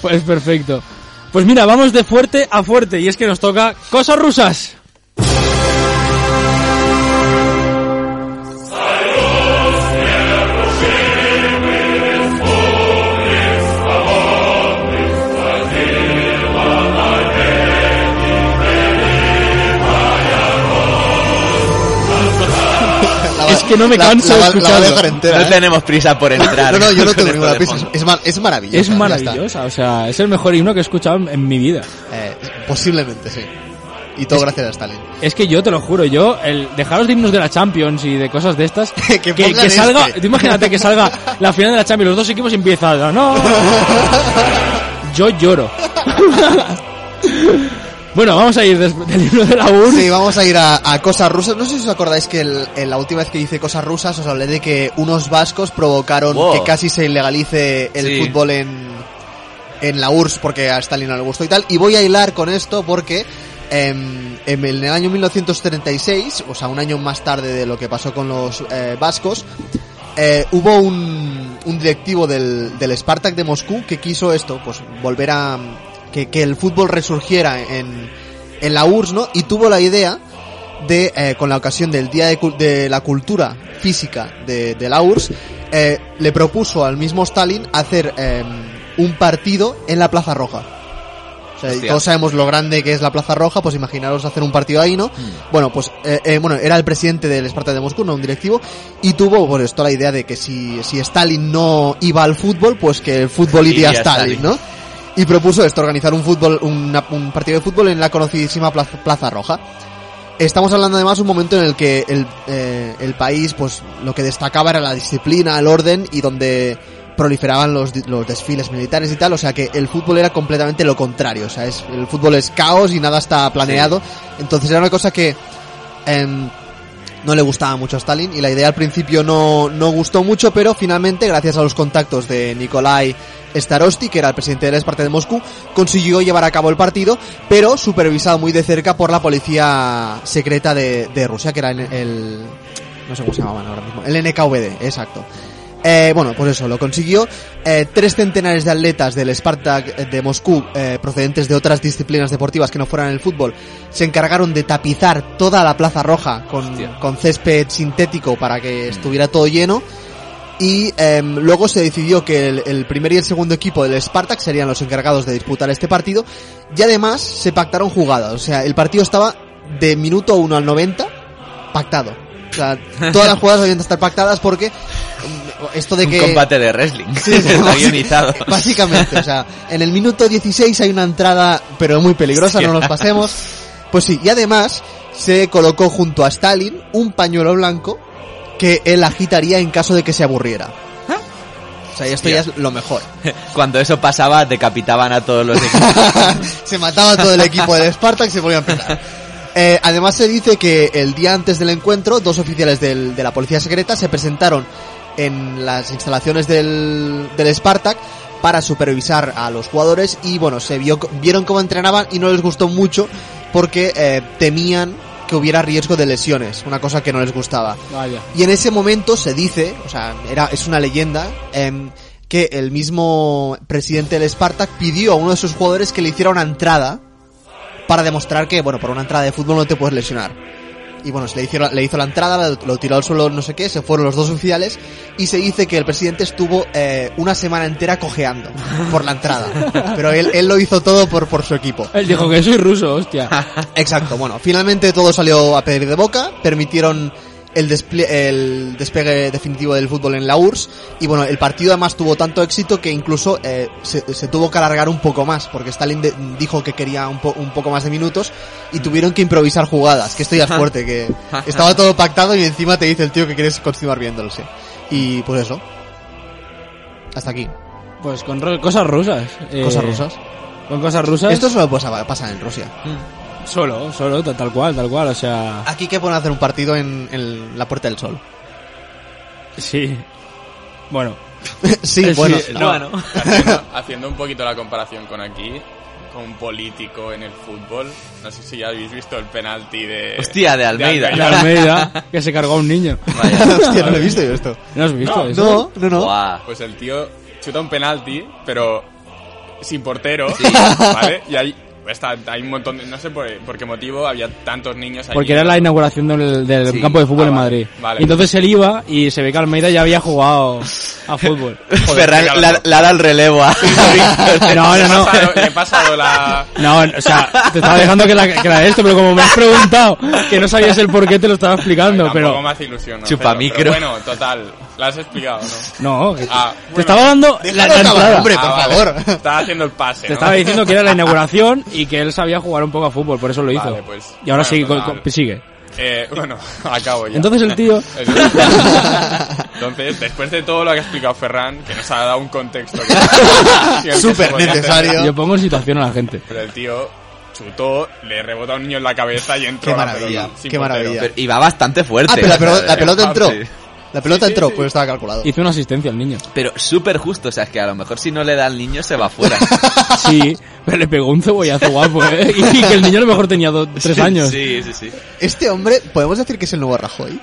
Pues perfecto. Pues mira, vamos de fuerte a fuerte y es que nos toca cosas rusas. Que no me canso la de escucharlo. dejar entera, no ¿eh? tenemos prisa por entrar. No, no, yo no tengo ninguna prisa. Es, mar- es maravillosa. Es maravillosa, o sea, es el mejor himno que he escuchado en, en mi vida. Eh, posiblemente, sí. Y todo Es- gracias a Stalin. Es que yo te lo juro, yo, el dejaros de himnos de la Champions y de cosas de estas, que, que, salga, este. tú imagínate que salga la final de la Champions, los dos equipos empiezan, no, yo lloro. Bueno, vamos a ir del himno de la URSS. Sí, vamos a ir a, a cosas rusas. No sé si os acordáis que el- en la última vez que hice cosas rusas os hablé de que unos vascos provocaron Wow. que casi se ilegalice el Sí. fútbol en, en la URSS porque a Stalin no le gustó y tal. Y voy a hilar con esto porque em, en el año 1936, o sea, un año más tarde de lo que pasó con los eh, vascos, eh, hubo un, un directivo del, del Spartak de Moscú que quiso esto, pues volver a... que, que el fútbol resurgiera en, en la URSS, ¿no? Y tuvo la idea de, eh, con la ocasión del Día de, de la Cultura Física de, de la URSS, eh, le propuso al mismo Stalin hacer eh, un partido en la Plaza Roja. O sea, y todos sabemos lo grande que es la Plaza Roja, pues imaginaros hacer un partido ahí, ¿no? Bueno, pues, eh, eh, bueno, era el presidente del Esparta de Moscú, no un directivo, y tuvo, pues, esto la idea de que si, si Stalin no iba al fútbol, pues que el fútbol iría a Stalin. ¿no? Y propuso esto, organizar un fútbol, una- un partido de fútbol en la conocidísima Plaza, Plaza Roja. Estamos hablando además de un momento en el que el, eh, el país, pues, lo que destacaba era la disciplina, el orden, y donde proliferaban los, los desfiles militares y tal, o sea que el fútbol era completamente lo contrario, o sea, es, el fútbol es caos y nada está planeado, entonces era una cosa que em, no le gustaba mucho a Stalin y la idea al principio no, no gustó mucho, pero finalmente, gracias a los contactos de Nikolai Starosti, que era el presidente del Esparta de Moscú, consiguió llevar a cabo el partido, pero supervisado muy de cerca por la policía secreta de, de Rusia, que era el, el- no sé cómo se llamaban ahora mismo, el NKVD, exacto. Eh, bueno, pues eso, lo consiguió. Eh, tres centenares de atletas del Spartak de Moscú, eh, procedentes de otras disciplinas deportivas que no fueran el fútbol, se encargaron de tapizar toda la Plaza Roja con, con césped sintético para que estuviera todo lleno. Y em, luego se decidió que el, el primer y el segundo equipo del Spartak serían los encargados de disputar este partido. Y además se pactaron jugadas. O sea, el partido estaba de minuto 1 al 90 pactado. O sea, todas las jugadas habían de estar pactadas porque mm, esto de Un combate de wrestling. Sí, Está guionizado. Básicamente, o sea, en el minuto 16 hay una entrada, pero muy peligrosa, no nos pasemos. Pues sí, y además se colocó junto a Stalin un pañuelo blanco que él agitaría en caso de que se aburriera. O sea, esto ya es lo mejor. Cuando eso pasaba, decapitaban a todos los equipos. se mataba todo el equipo del Spartak y se volvían a empezar. Eh, además se dice que el día antes del encuentro, dos oficiales del- de la policía secreta se presentaron en las instalaciones del, del Spartak para supervisar a los jugadores y bueno, se vio, vieron cómo entrenaban y no les gustó mucho porque eh, temían que hubiera riesgo de lesiones, una cosa que no les gustaba. Vaya. Y en ese momento se dice, o sea, era, es una leyenda, em, que el mismo presidente del Spartak pidió a uno de sus jugadores que le hiciera una entrada para demostrar que, bueno, por una entrada de fútbol no te puedes lesionar. Y bueno, se le, hicieron, le hizo la entrada, lo, tiró al suelo, no sé qué, se fueron los dos oficiales y se dice que el presidente estuvo eh, una semana entera cojeando por la entrada. Pero él, él lo hizo todo por, por su equipo. Él dijo que soy ruso, hostia. Exacto, bueno, finalmente todo salió a pedir de boca, permitieron el, desplie- el despegue definitivo del fútbol en la URSS y bueno, el partido además tuvo tanto éxito que incluso eh, se, se tuvo que alargar un poco más porque Stalin de- dijo que quería un, po- un poco más de minutos y tuvieron que improvisar jugadas, que esto ya es fuerte, que estaba todo pactado y encima te dice el tío que quieres continuar viéndolo, sí. Y pues eso. Hasta aquí. Pues con cosas rusas. eh, Cosas rusas. Con cosas rusas. Esto solo pasa, pasa en Rusia. Solo, solo, tal, tal cual, tal cual, o sea... Aquí que pueden hacer un partido en, en la Puerta del Sol. Sí. Bueno. sí, bueno. no. Haciendo, haciendo un poquito la comparación con aquí, con un político en el fútbol, no sé si ya habéis visto el penalti de... Hostia, de Almeida. De Almeida, que se cargó a un niño. Hostia, no lo he visto yo esto. ¿No has visto No, eso? No, no, no. Buah. Pues el tío chuta un penalti, pero sin portero, ¿vale? Y hay, está, hay un montón de... No sé por, por qué motivo había tantos niños ahí. Porque era la inauguración del, del Sí. campo de fútbol Ah, en vale, Madrid. vale. Y entonces él iba y se ve que Almeida ya había jugado a fútbol. Ferran le, ha dado el relevo a. No, no, he no. pasado- he pasado la... No, o sea, te estaba dejando que, la, que esto, pero como me has preguntado que no sabías el por qué, te lo estaba explicando, Tampoco pero... me hace ilusión, ¿no? Chupa Pero- micro. pero bueno, total, la has explicado, ¿no? No, que- Ah, te estaba dando la, entrada. hombre, Ah, por vale. favor. Estaba haciendo el pase, Te ¿no? estaba diciendo que era la inauguración y que él sabía jugar un poco a fútbol, por eso lo hizo. Vale, pues, y ahora bueno, sigue, con- total. con- sigue. Eh, bueno, acabo ya. Entonces el tío... Entonces, después de todo lo que ha explicado Ferran, que nos ha dado un contexto Súper necesario. entender, Yo pongo en situación a la gente. Pero el tío chutó, le rebota a un niño en la cabeza y entró Qué la maravilla, pelota, sin qué maravilla. Pero- y va bastante fuerte. Ah, pero la, pelota- la pelota ah, entró. La pelota Sí, sí, entró, sí. pues estaba calculado. Hizo una asistencia al niño. Pero súper justo, o sea, es que a lo mejor si no le da al niño se va fuera. Sí, pero le pegó un cebollazo guapo, ¿eh? Y que el niño a lo mejor tenía dos, tres años. Sí, sí, sí. Este hombre, ¿podemos decir que es el nuevo Rajoy?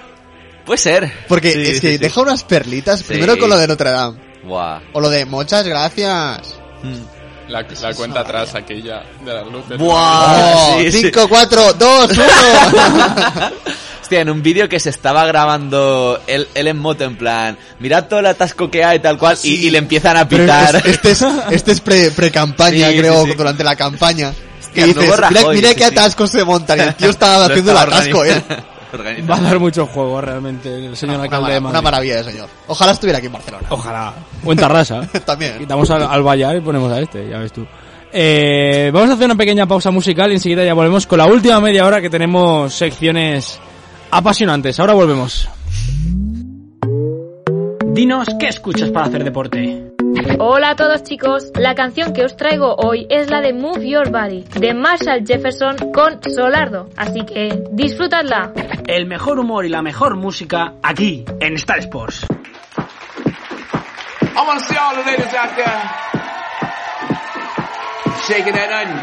Puede ser. Porque Sí, es que sí. deja unas perlitas, Sí. primero con lo de Notre Dame. Buah. O lo de muchas gracias. La, la cuenta atrás aquella de las luces. Sí. 5, 4, 2, 1. Hostia, en un vídeo que se estaba grabando él, él en moto, en plan, mirad todo el atasco que hay, tal cual, y, y le empiezan a Pero pitar. es- este es, este es pre, pre-campaña, Sí, creo, sí, sí. durante la campaña. Que el dices, mira, Rajoy, mira sí, qué sí. atascos se montan. Y el tío estaba haciendo el atasco, eh. organi- organizando. Va a dar mucho juego realmente el señor Una, alcalde de mara- Madrid. una maravilla de señor. Ojalá estuviera aquí en Barcelona. Ojalá. O en Tarrasa. También. Quitamos al, al Bayar y ponemos a este, ya ves tú. Eh, vamos a hacer una pequeña pausa musical y enseguida ya volvemos con la última media hora que tenemos secciones apasionantes. Ahora volvemos. Dinos, ¿qué escuchas para hacer deporte? Hola a todos chicos, la canción que os traigo hoy es la de Move Your Body de Marshall Jefferson con Solardo, así que disfrutadla. El mejor humor y la mejor música aquí, en Star Sports. I want to see all the ladies out there shaking that onion.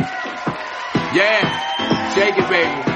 Yeah, shake it, baby.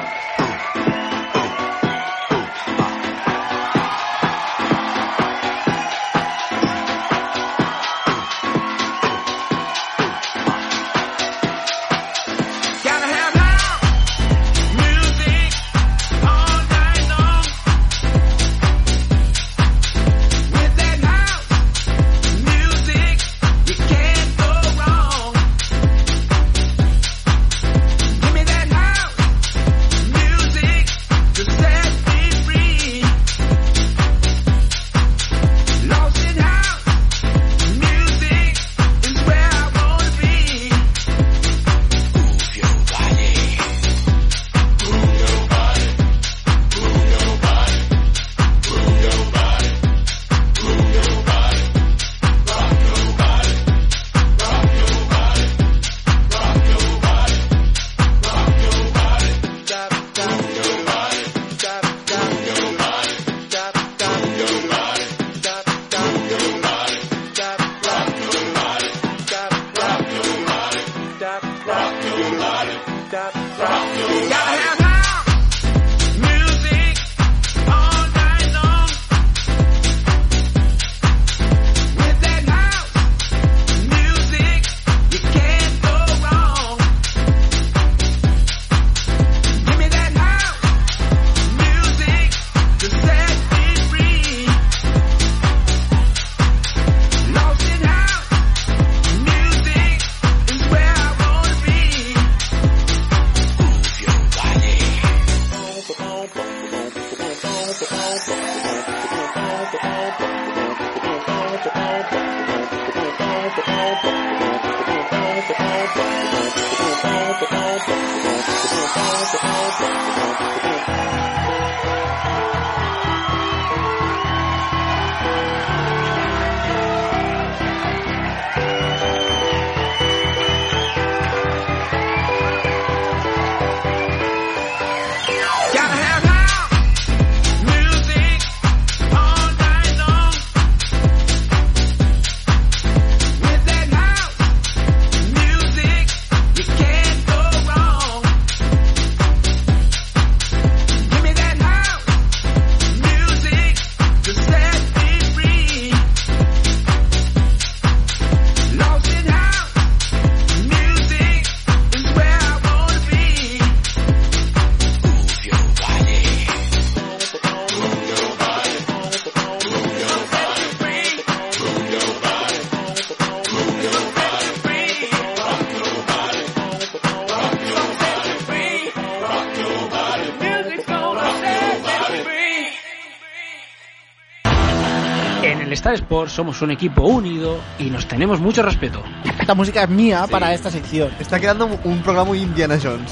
Somos un equipo unido y nos tenemos mucho respeto. Esta música es mía para esta sección. Está quedando un programa muy Indiana Jones.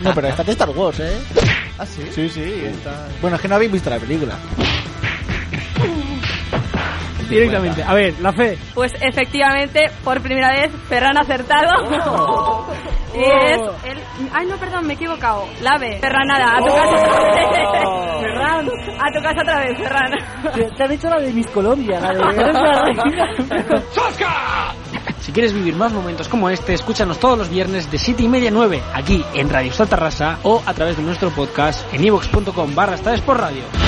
No, pero esta de Star Wars, ¿eh? ¿Ah, sí? Sí, sí. Está... Bueno, es que no habéis visto la película. Directamente. A ver, la fe. Pues efectivamente, por primera vez, Ferran ha acertado. y es el... Ay, no, perdón, me he equivocado. La B. Ferran, nada, a tu casa. A tu casa otra vez, Ferran. Te, te han hecho la de Miss Colombia, la de... Eres la reina. Si quieres vivir más momentos como este, escúchanos todos los viernes de 7 y media a 9 aquí en Radio Star Tarrasa o a través de nuestro podcast en ivox.com barra Sport Radio.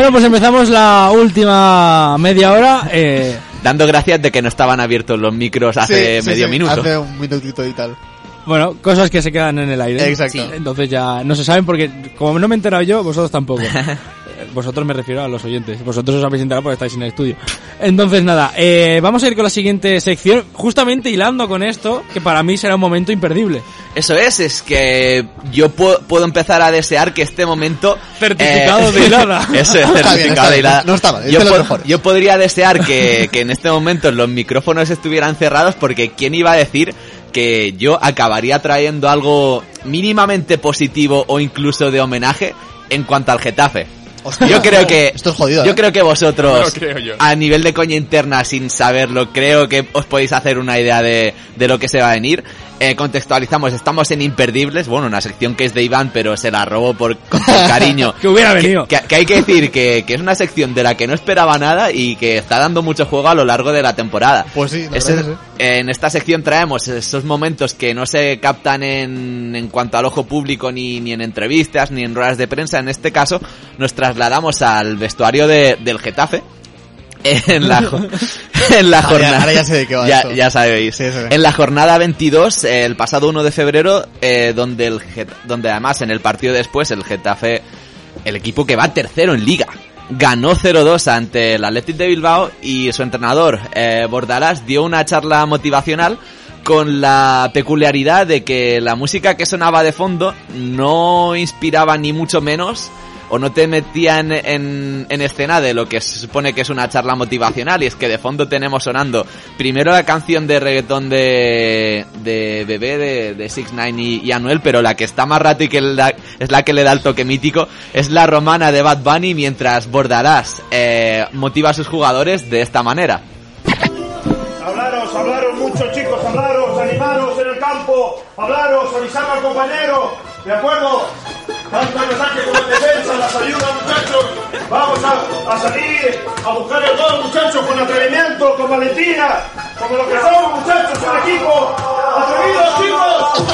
Bueno, pues empezamos la última media hora. Eh, Dando gracias de que no estaban abiertos los micros hace Sí, sí, medio sí, minuto. Hace un minutito y tal. Bueno, cosas que se quedan en el aire. Exacto. Sí. Entonces ya no se saben porque como no me he enterado yo, vosotros tampoco. vosotros me refiero a los oyentes. Vosotros os habéis enterado porque estáis en el estudio. Entonces nada, eh, vamos a ir con la siguiente sección, justamente hilando con esto, que para mí será un momento imperdible. Eso es, es que yo pu- puedo empezar a desear que este momento... Certificado de hilada. Eso es, bien, certificado de bien. hilada. No está mal, es yo, los po- yo podría desear que, que en este momento los micrófonos estuvieran cerrados porque ¿quién iba a decir que yo acabaría trayendo algo mínimamente positivo o incluso de homenaje en cuanto al Getafe? Hostia, yo creo que Esto es jodido, yo ¿eh? creo que vosotros lo creo yo. a nivel de coña interna sin saberlo creo que os podéis hacer una idea de, de lo que se va a venir Eh, contextualizamos estamos en imperdibles bueno una sección que es de Iván pero se la robo por con cariño Que hubiera venido. que, que hay que decir que, que es una sección de la que no esperaba nada y que está dando mucho juego a lo largo de la temporada Pues sí, la Ese- verdad que sí. en esta sección traemos esos momentos que no se captan en, en cuanto al ojo público ni, ni en entrevistas ni en ruedas de prensa. En este caso nos trasladamos al vestuario de- del Getafe. En la, en la jornada. ahora ya sé de qué va ya, esto. ya sabéis. Sí. En la jornada 22, eh, el pasado 1 de febrero, eh, donde, el, donde además en el partido después el Getafe, el equipo que va tercero en liga, ganó 0-2 ante el Athletic de Bilbao y su entrenador, eh, Bordalás, dio una charla motivacional con la peculiaridad de que la música que sonaba de fondo no inspiraba ni mucho menos o no te metía en, en, en escena de lo que se supone que es una charla motivacional y es que de fondo tenemos sonando primero la canción de reggaetón de, de Bebé de, de Six Nine y, y Anuel pero la que está más rato y que la- es la que le da el toque mítico es la romana de Bad Bunny mientras Bordalás eh, motiva a sus jugadores de esta manera Hablaros, hablaros mucho chicos, hablaros, animaros en el campo, hablaros, avisar al compañero, ¿de acuerdo? Tanto en ataque como en defensa, las ayudas muchachos, vamos a, a salir a buscar el gol muchachos con atrevimiento, con valentía, como lo que somos muchachos, un equipo, atrevidos chicos,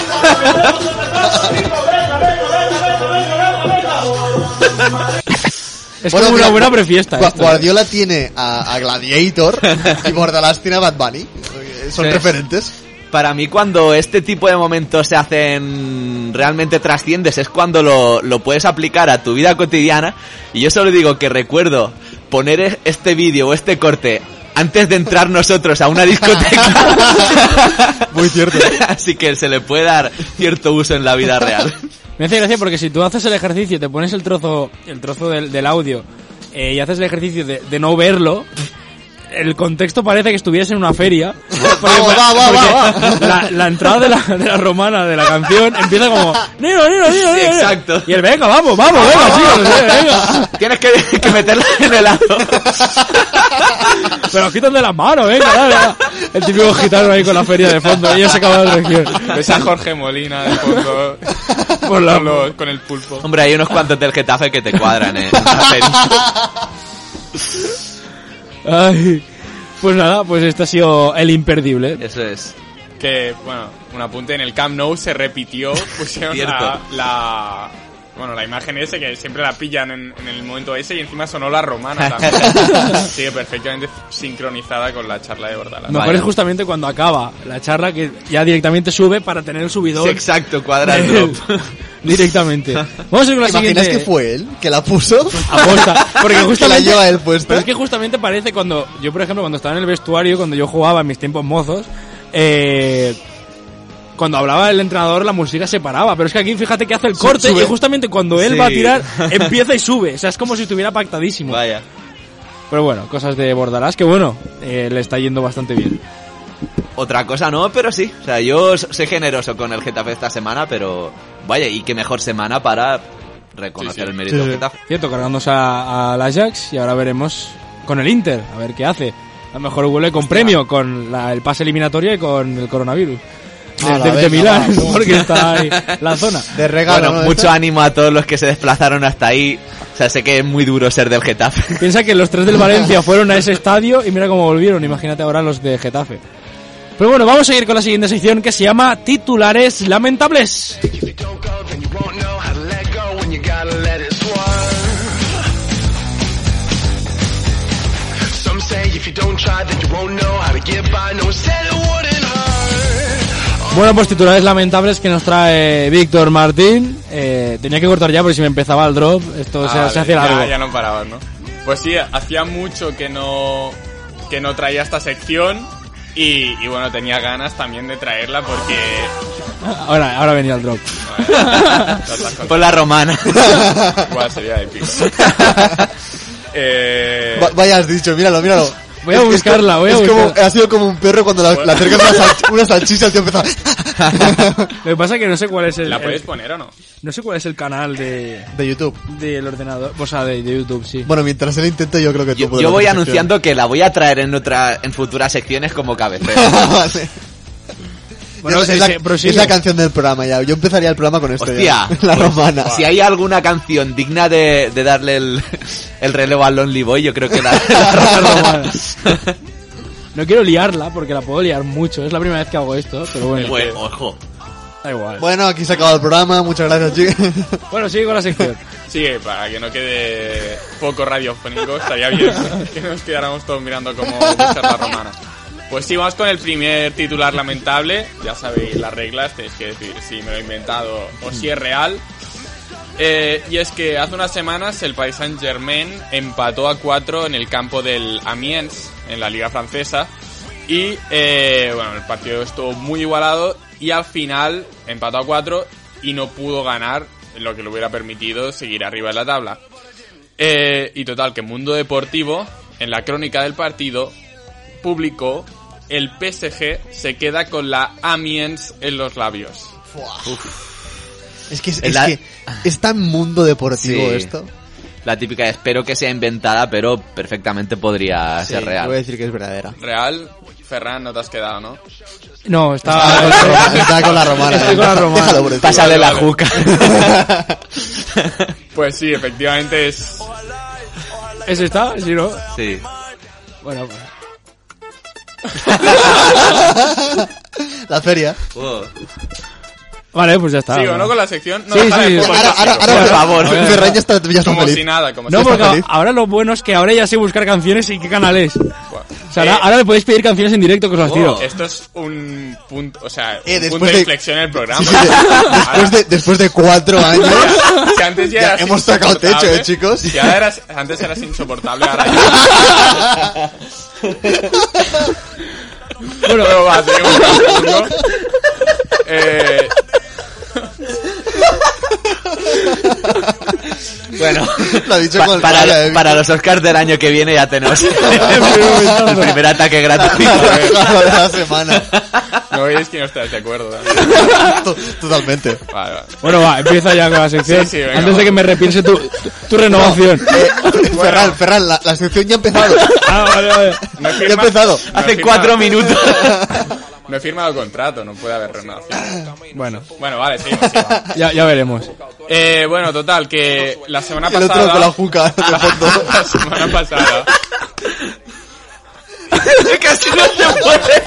venga, venga, venga, venga, venga, venga. Es como una buena prefiesta. ¿eh? Guardiola tiene a, a Gladiator y Bordalás tiene a Bad Bunny. Son Sí. referentes. Para mí cuando este tipo de momentos se hacen realmente trasciendes es cuando lo, lo puedes aplicar a tu vida cotidiana y yo solo digo que recuerdo poner e- este vídeo o este corte antes de entrar nosotros a una discoteca. Muy cierto. Así que se le puede dar cierto uso en la vida real. Me hace gracia porque si tú haces el ejercicio, te pones el trozo, el trozo del, del audio eh, y haces el ejercicio de, de no verlo, el contexto parece que estuvieras en una feria. Porque- va, va, va, va. La, la entrada de la, de la romana de la canción empieza como Nino, Nino, Nino, Sí, Nino". exacto. Y el venga, vamos, vamos, venga, chicos, venga. Tienes que, que meterla en el lado. Pero quitan de las manos, venga, dale, dale. El típico gitano ahí con la feria de fondo y ya se acaba la región. Ves a Jorge Molina de fondo Por la- con, los- con el pulpo. Hombre, hay unos cuantos del Getafe que te cuadran, eh. Ay, pues nada, pues este ha sido el imperdible. Eso es. Que, bueno, un apunte, en el Camp Nou se repitió, pusieron la, la- Bueno, la imagen ese, que siempre la pillan en, en el momento ese, y encima sonó la romana también. Sigue perfectamente sincronizada con la charla de Bordalás. Mejor es justamente cuando acaba la charla que ya directamente sube para tener el subidón. Sí, exacto, cuadra el drop. directamente. Vamos a ir con la ¿Te imaginas siguiente. que fue él que la puso? Aposta, porque Que la justamente lleva él puesta. Pero es que justamente parece cuando yo por ejemplo cuando estaba en el vestuario cuando yo jugaba en mis tiempos mozos eh, cuando hablaba el entrenador la música se paraba pero es que aquí fíjate que hace el corte sube. y justamente cuando él Sí. va a tirar empieza y sube o sea es como si estuviera pactadísimo Vaya. pero bueno cosas de Bordalás que bueno eh, le está yendo bastante bien Otra cosa no, pero sí. O sea, yo soy generoso con el Getafe esta semana, pero vaya, y qué mejor semana para reconocer Sí, sí. el mérito del. Getafe. cierto cargándose a, al Ajax y ahora veremos con el Inter a ver qué hace a lo mejor vuelve con premio con la- el pase eliminatorio y con el coronavirus de, Ala, de- de venga, Milán porque está ahí la zona De regalo, bueno, ¿no? mucho ánimo a todos los que se desplazaron hasta ahí. O sea, sé que es muy duro ser del Getafe. Piensa que los tres del Valencia fueron a ese estadio y mira cómo volvieron. Imagínate ahora los de Getafe. Pero bueno, vamos a ir con la siguiente sección que se llama Titulares Lamentables. Bueno, pues titulares lamentables que nos trae Víctor Martín. Eh, tenía que cortar ya porque si me empezaba el drop, esto se, Ah, se hace ya- largo. Ya, no parabas, ¿no? Pues sí, hacía mucho que no, que no traía esta sección y, y bueno, tenía ganas también de traerla porque... Ahora, ahora venía el drop. Por la romana. ¿Cuál sería épico? eh, Va- Vaya, has dicho, míralo, míralo. Voy a buscarla, como- voy a es como- buscarla. Ha sido como un perro cuando la- le acercas una, salch- una salchicha, el tío empieza... Lo que pasa es que no sé cuál es el... ¿La el- puedes poner o no? no sé cuál es el canal de De YouTube. del ordenador, o sea, de, de YouTube, sí. Bueno, mientras él intenta, yo creo que tú Yo, puedes yo voy hacer anunciando que la voy a traer en otra, en futuras secciones como cabecera. Vale. Bueno, es, la, es la canción del programa ya. Yo empezaría el programa con esto. Hostia, ya. la pues, romana. Si hay alguna canción digna de, de darle el, el relevo al Lonely Boy, yo creo que la, la romana. No quiero liarla porque la puedo liar mucho. Es la primera vez que hago esto, pero bueno. Bueno, ojo. Da igual. Bueno, aquí se ha acabado el programa. Muchas gracias, chicos. Bueno, sigue con la sección. Sí, para que no quede poco radiofónico, estaría bien que nos quedáramos todos mirando cómo buscar la romana. Pues sí, vamos con el primer titular lamentable. Ya sabéis las reglas, tenéis que decir si me lo he inventado o si es real. Eh, y es que hace unas semanas el Paris Saint Germain empató a 4 en el campo del Amiens, en la liga francesa. Y eh, bueno, el partido estuvo muy igualado y al final empató a 4 y no pudo ganar lo que le hubiera permitido seguir arriba en la tabla. Eh, y total, que Mundo Deportivo, en la crónica del partido, publicó el PSG se queda con la Amiens en los labios. Es que es, Es es la- que es tan mundo deportivo Sí. esto. La típica, espero que sea inventada, pero perfectamente podría Sí, ser real. Voy a decir que es verdadera. Real, Ferran, no te has quedado, ¿no? No, Está estaba... con la romana, está con la romana. Estoy con la romana. Déjalo. Pásale la Vale. juca. Pues sí, efectivamente es... ¿Ese está? Sí, ¿no? sí. Bueno, pues... La feria. Vale, pues ya está. ¿Sigo, no? Con la sección. No, Sí, sí, sí. Ahora, ahora, sigo. ahora, Por favor. Ferran ya está, ya está Como feliz. si nada, como No, si porque feliz. ahora lo bueno es que ahora ya sé buscar canciones y qué canal es. O sea, ahora, Eh, ahora me podéis pedir canciones en directo que os las tiro. Esto es un punto, o sea, Eh, un después punto de de- inflexión en el programa. Sí, sí, de- después, de, después de cuatro años, Si antes ya, Ya eras hemos tocado techo, eh, chicos. Si ahora eras, antes eras insoportable, ahora ya. Bueno, va. Eh, Bueno, Lo dicho pa- con para, eh, para los Oscars del año que viene ya tenemos el primer ataque gratuito. De la semana. no veis que no estás de acuerdo. To- Totalmente. Vale, vale. Bueno, va, empieza ya con la sección. Sí, sí, venga, Antes de que me repiense tu, tu renovación. Ferran, Ferran, la, la sección ya ha empezado. Ah, vale, vale. No he Ya ha firma- empezado. no Hace firmado- cuatro minutos. No he firmado contrato, no puede haber renovación. Bueno, Bueno, vale, seguimos. ya, ya veremos. Eh, bueno, total, que la semana El pasada... otro con la juca fondo. la semana pasada... Casi no se puede.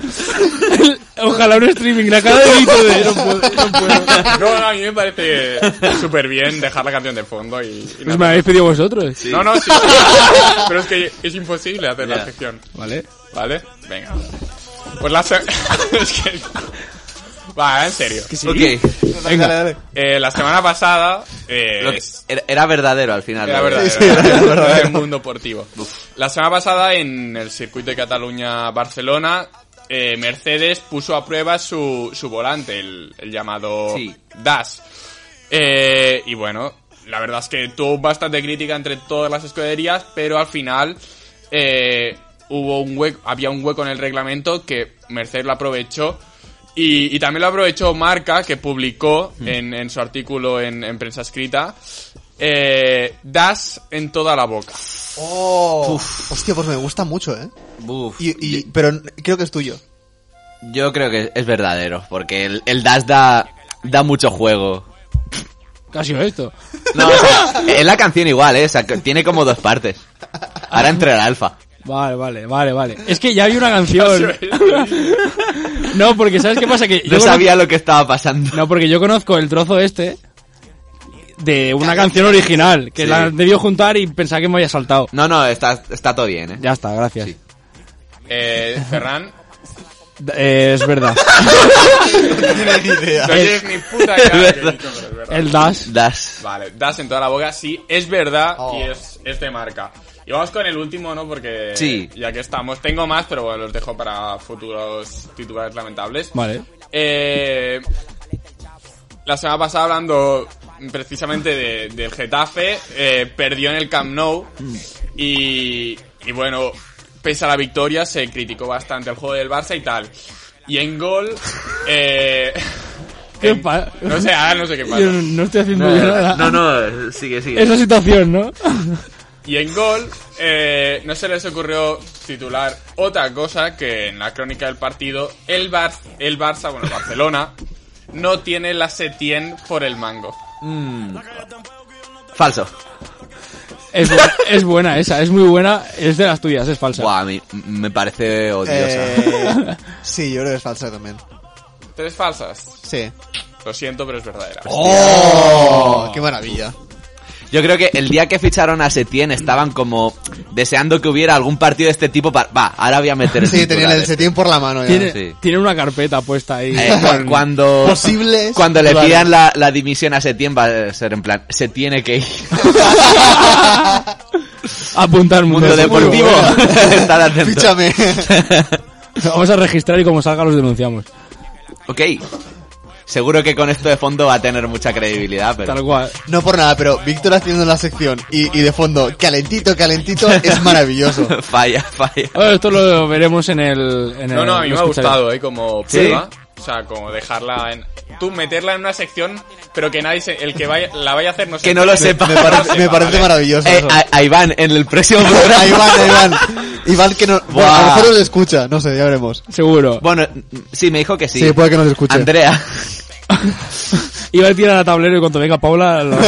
Ojalá un streaming, la cara de Vito de no puedo, no puedo. No, no, a mí me parece súper bien dejar la canción de fondo y... y Pues me habéis pedido vosotros. No, no, sí. Pero es que es imposible hacer la sección. Vale. ¿Vale? Venga. Pues la se... es que... Va, en serio. Ok. Venga. Eh, la semana pasada... eh, era, era verdadero al final. Era ¿no? verdad, Sí, sí, era era verdad. verdadero. El mundo deportivo. La semana pasada en el circuito de Cataluña-Barcelona, eh, Mercedes puso a prueba su, su volante, el, el llamado Sí. DAS. Eh, y bueno, la verdad es que tuvo bastante crítica entre todas las escuderías, pero al final eh, hubo un hueco, había un hueco en el reglamento que Mercedes lo aprovechó. Y, y también lo aprovechó Marca, que publicó en, en su artículo en, en prensa escrita, eh, Das en toda la boca. Oh. Hostia, pues me gusta mucho, ¿eh? Buf. Y, y, pero creo que es tuyo. Yo creo que es verdadero, porque el, el Dash da, da mucho juego. Casi esto. No, o sea, es la canción igual, ¿eh? O sea, tiene como dos partes. Ahora entre el alfa. Vale, vale, vale, vale. Es que ya hay una canción. No, porque ¿sabes qué pasa? Que No conozco- sabía lo que estaba pasando. No, porque yo conozco el trozo este de una canción original que Sí. la debió juntar y pensaba que me había saltado. No, no, está, está todo bien, ¿eh? Ya está, gracias. Sí. Eh, Ferran, Eh, es verdad. No tiene ni idea. no tienes ni puta dicho, pero es verdad. El Dash. Dash. Vale, das en toda la boca, sí, es verdad Oh. y es, es de marca. Y vamos con el último, ¿no? Porque Sí. ya que estamos, tengo más, pero bueno, los dejo para futuros titulares lamentables. Vale. Eh, la semana pasada hablando precisamente de- del Getafe, eh, perdió en el Camp Nou y, y bueno, pese a la victoria se criticó bastante el juego del Barça y tal. Y en gol... Eh, ¿Qué en- no sé, ahora no sé qué pasa. Yo no estoy haciendo yo nada. No, no, sigue, sigue. Esa situación, ¿no? Y en gol, eh, no se les ocurrió titular otra cosa que en la crónica del partido, el, Bar el Barça, bueno, Barcelona, no tiene la Setien por el mango. Mm. Falso. Es, bu- es buena esa, es muy buena. Es de las tuyas, es falsa. Buah, a mí me parece odiosa. Eh, sí, yo creo que es falsa también. ¿Tres falsas? Sí. Lo siento, pero es verdadera. ¡Oh! ¡Qué maravilla! Yo creo que el día que ficharon a Setien estaban como deseando que hubiera algún partido de este tipo para... Va, ahora voy a meter el Sí, titular tenía el este. Setién por la mano ya. Tiene, Sí. tiene una carpeta puesta ahí. Eh, cu- cuando Posibles cuando le pidan la, la dimisión a Setien va a ser en plan se tiene que ir Apuntar mundo, mundo deportivo Estar atento. Fíchame. Vamos a registrar y como salga los denunciamos. ok seguro que con esto de fondo va a tener mucha credibilidad pero Tal cual. No por nada, pero Víctor haciendo la sección y, y de fondo, calentito, calentito, es maravilloso. falla falla Bueno, esto lo veremos en el. En No, el- no, a mí me ha gustado, ¿eh? Como ¿Sí? prueba. O sea, como dejarla en... Tú meterla en una sección, pero que nadie se... El que vaya, la vaya a hacer no que no lo sepa Me parece, me parece maravilloso. Eh, eso. a, a Iván en el próximo programa Ahí van, ahí van. Iván que no... Bueno, a lo mejor nos escucha, no sé, ya veremos. Seguro. bueno sí me dijo que sí Sí, puede que nos escuche. Andrea Iba a tirar a tablero y cuando venga Paula. lo-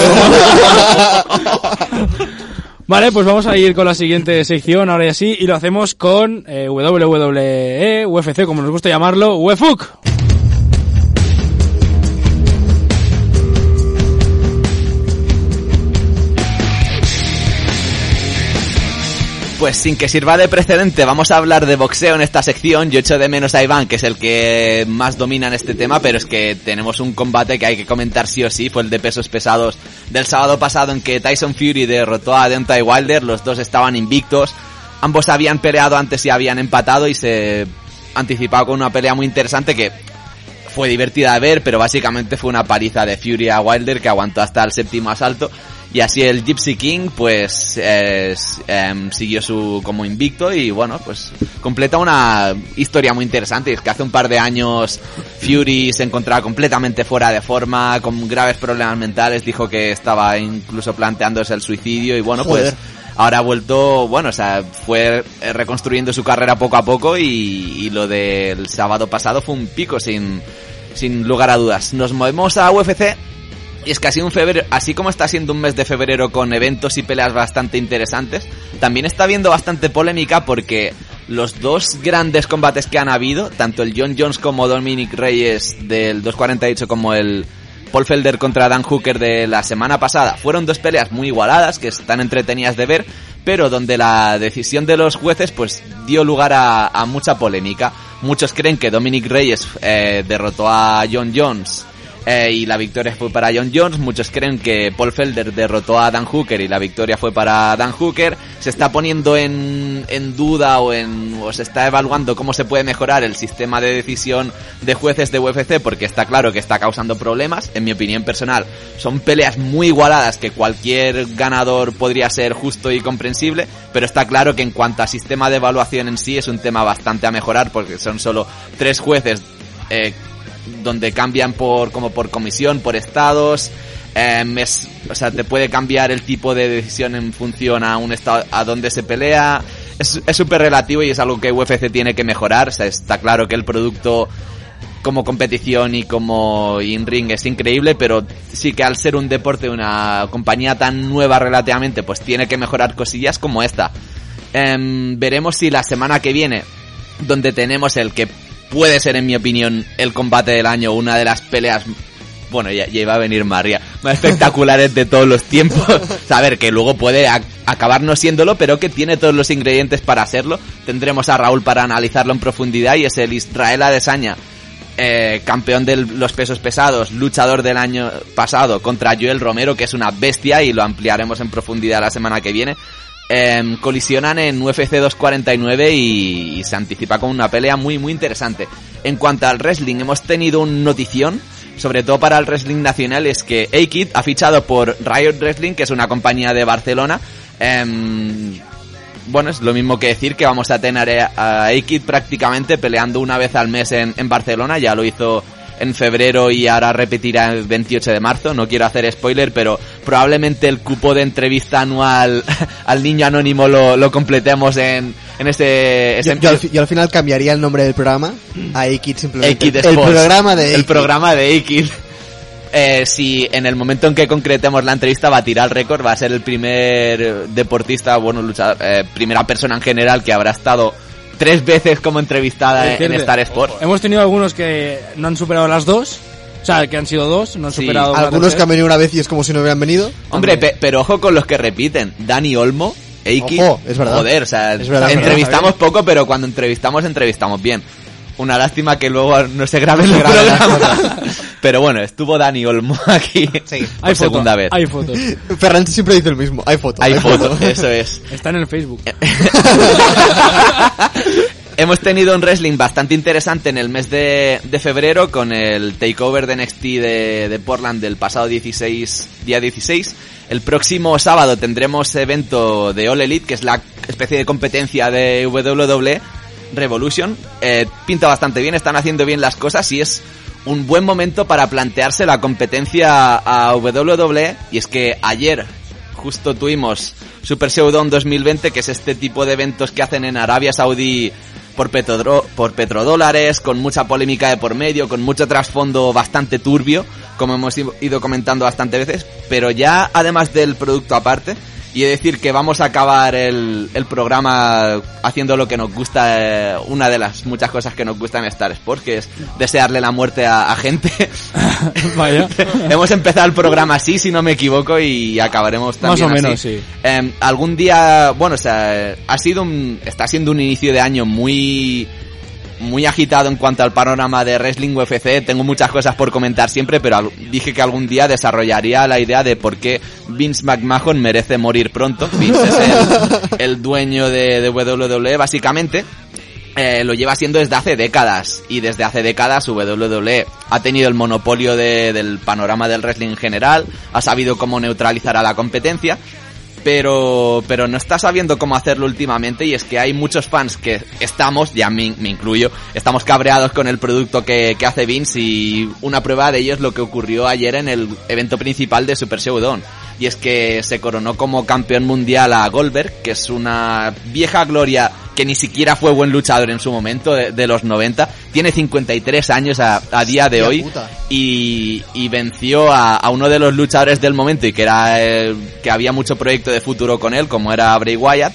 Vale, pues vamos a ir con la siguiente sección, ahora ya sí, y lo hacemos con eh, WWE, UFC, como nos gusta llamarlo, UEFUC. Pues sin que sirva de precedente, vamos a hablar de boxeo en esta sección. Yo echo de menos a Iván, que es el que más domina en este tema, pero es que tenemos un combate que hay que comentar sí o sí. Fue el de pesos pesados del sábado pasado en que Tyson Fury derrotó a Deontay Wilder. Los dos estaban invictos. Ambos habían peleado antes y habían empatado y se anticipaba con una pelea muy interesante que fue divertida de ver, pero básicamente fue una paliza de Fury a Wilder que aguantó hasta el séptimo asalto. Y así el Gypsy King, pues, es, em, siguió su como invicto y bueno, pues completa una historia muy interesante. Es que hace un par de años Fury se encontraba completamente fuera de forma, con graves problemas mentales, dijo que estaba incluso planteándose el suicidio y bueno, Joder. pues ahora ha vuelto, bueno, o sea, fue eh, reconstruyendo su carrera poco a poco y, y lo del sábado pasado fue un pico sin, sin lugar a dudas. Nos movemos a UFC y es que así un febrero, así como está siendo un mes de febrero con eventos y peleas bastante interesantes, también está habiendo bastante polémica porque los dos grandes combates que han habido, tanto el John Jones como Dominic Reyes del 248 como el Paul Felder contra Dan Hooker de la semana pasada, fueron dos peleas muy igualadas que están entretenidas de ver, pero donde la decisión de los jueces pues dio lugar a, a mucha polémica. Muchos creen que Dominic Reyes eh, derrotó a John Jones eh, y la victoria fue para John Jones. Muchos creen que Paul Felder derrotó a Dan Hooker y la victoria fue para Dan Hooker. Se está poniendo en, en duda o, en, o se está evaluando cómo se puede mejorar el sistema de decisión de jueces de UFC porque está claro que está causando problemas. En mi opinión personal, son peleas muy igualadas que cualquier ganador podría ser justo y comprensible, pero está claro que en cuanto a sistema de evaluación en sí es un tema bastante a mejorar porque son solo tres jueces eh, donde cambian por como por comisión, por estados. em, es- o sea, te puede cambiar el tipo de decisión en función a un estado a donde se pelea. Es súper relativo y es algo que UFC tiene que mejorar. O sea, está claro que el producto como competición y como in-ring es increíble, pero sí que al ser un deporte, una compañía tan nueva relativamente, pues tiene que mejorar cosillas como esta. Em, veremos si la semana que viene, donde tenemos el que puede ser, en mi opinión, el combate del año, una de las peleas, bueno, ya, ya iba a venir María, más espectaculares de todos los tiempos. Ver, que luego puede ac- acabar no siéndolo, pero que tiene todos los ingredientes para hacerlo. Tendremos a Raúl para analizarlo en profundidad y es el Israel Adesanya, eh, campeón de los pesos pesados, luchador del año pasado contra Joel Romero, que es una bestia y lo ampliaremos en profundidad la semana que viene. Em, colisionan en UFC 249 y, y se anticipa con una pelea muy muy interesante. En cuanto al wrestling, hemos tenido un notición, sobre todo para el wrestling nacional, es que A-Kid ha fichado por Riot Wrestling, que es una compañía de Barcelona. Em, bueno, es lo mismo que decir que vamos a tener a A-Kid prácticamente peleando una vez al mes en Barcelona, ya lo hizo en febrero y ahora repetirá el 28 de marzo, no quiero hacer spoiler, pero probablemente el cupo de entrevista anual al niño anónimo lo, lo completemos en, en ese... Yo, al, fi- yo al final cambiaría el nombre del programa a Aikid simplemente. Aikid el programa de El Aikid. programa de Aikid. Eh, si en el momento en que concretemos la entrevista va a tirar récord, va a ser el primer deportista, bueno, luchador, eh, primera persona en general que habrá estado tres veces como entrevistada Es en. Star Sport. Hemos tenido algunos que no han superado las dos. O sea, que han sido dos, no han Sí. superado Algunos que han venido una vez y es como si no hubieran venido. Hombre, pe- pero ojo con los que repiten. Dani Olmo, Eiki. Ojo, es verdad. Joder, o sea, Es verdad, es entrevistamos poco, pero cuando entrevistamos, entrevistamos bien. Una lástima que luego no se grabe el grabe las programa. Pero bueno, estuvo Dani Olmo aquí por Hay foto, segunda vez. Hay fotos. Ferran siempre dice lo mismo. Hay foto. Hay foto, eso es. Está en el Facebook. Hemos tenido un wrestling bastante interesante en el mes de, de febrero con el takeover de NXT de, de Portland del pasado 16, día 16. El próximo sábado tendremos evento de All Elite, que es la especie de competencia de WWE Revolution. Eh, pinta bastante bien, están haciendo bien las cosas y es un buen momento para plantearse la competencia a WWE. Y es que ayer justo tuvimos Super Showdown 2020, que es este tipo de eventos que hacen en Arabia Saudí por, petrodro- por petrodólares, con mucha polémica de por medio, con mucho trasfondo bastante turbio, como hemos ido comentando bastante veces, pero ya además del producto aparte, Y decir que vamos a acabar el, el programa haciendo lo que nos gusta, eh, una de las muchas cosas que nos gustan en Star Sports, que es desearle la muerte a, a gente. Vaya. Hemos empezado el programa así, si no me equivoco, y acabaremos Más también o menos, así. sí. Eh, algún día, bueno, o sea, ha sido un, está siendo un inicio de año muy muy agitado en cuanto al panorama de wrestling UFC. Tengo muchas cosas por comentar siempre, pero dije que algún día desarrollaría la idea de por qué Vince McMahon merece morir pronto. Vince es el, el dueño de, de WWE, básicamente. Eh, lo lleva siendo desde hace décadas y desde hace décadas WWE ha tenido el monopolio de- del panorama del wrestling en general, ha sabido cómo neutralizar a la competencia pero pero no está sabiendo cómo hacerlo últimamente y es que hay muchos fans que estamos, ya me, me incluyo, estamos cabreados con el producto que, que hace Vince y una prueba de ello es lo que ocurrió ayer en el evento principal de Super Showdown. Y es que se coronó como campeón mundial a Goldberg, que es una vieja gloria que ni siquiera fue buen luchador en su momento de, de los 90, tiene 53 años a, a día de hoy y, y venció a, a uno de los luchadores del momento y que era que había mucho proyecto de futuro con él, como era Bray Wyatt.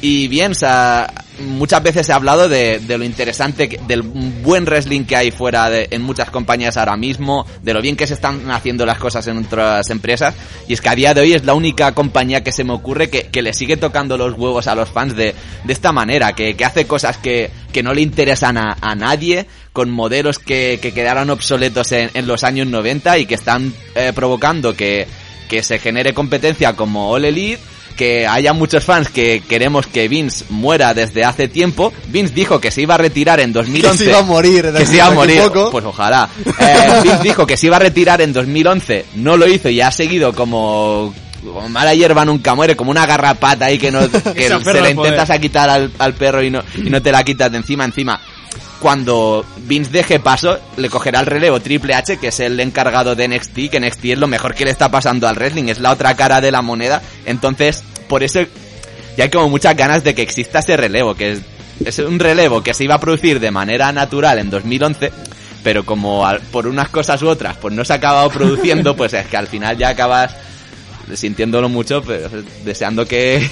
Y bien, o sea, muchas veces he hablado de, de lo interesante, del buen wrestling que hay fuera de, en muchas compañías ahora mismo, de lo bien que se están haciendo las cosas en otras empresas. Y es que a día de hoy es la única compañía que se me ocurre que, que le sigue tocando los huevos a los fans de, de esta manera, que, que hace cosas que, que no le interesan a, a nadie, con modelos que, que quedaron obsoletos en, en los años 90 y que están eh, provocando que, que se genere competencia como All Elite, que haya muchos fans que queremos que Vince muera desde hace tiempo. Vince dijo que se iba a retirar en 2011. Que se iba a morir Que se iba a morir. poco. Pues ojalá. Eh, Vince dijo que se iba a retirar en 2011. No lo hizo y ha seguido como... como mala hierba nunca muere, como una garrapata ahí que, no, que Se se la intentas a quitar al, al perro y no, y no te la quitas de encima. Encima, cuando Vince deje paso, le cogerá el relevo Triple H, que es el encargado de NXT, que NXT es lo mejor que le está pasando al wrestling, es la otra cara de la moneda. Entonces, por eso ya hay como muchas ganas de que exista ese relevo, que es, es un relevo que se iba a producir de manera natural en 2011, pero como al- por unas cosas u otras, pues no se ha acabado produciendo, pues es que al final ya acabas sintiéndolo mucho, pero deseando que,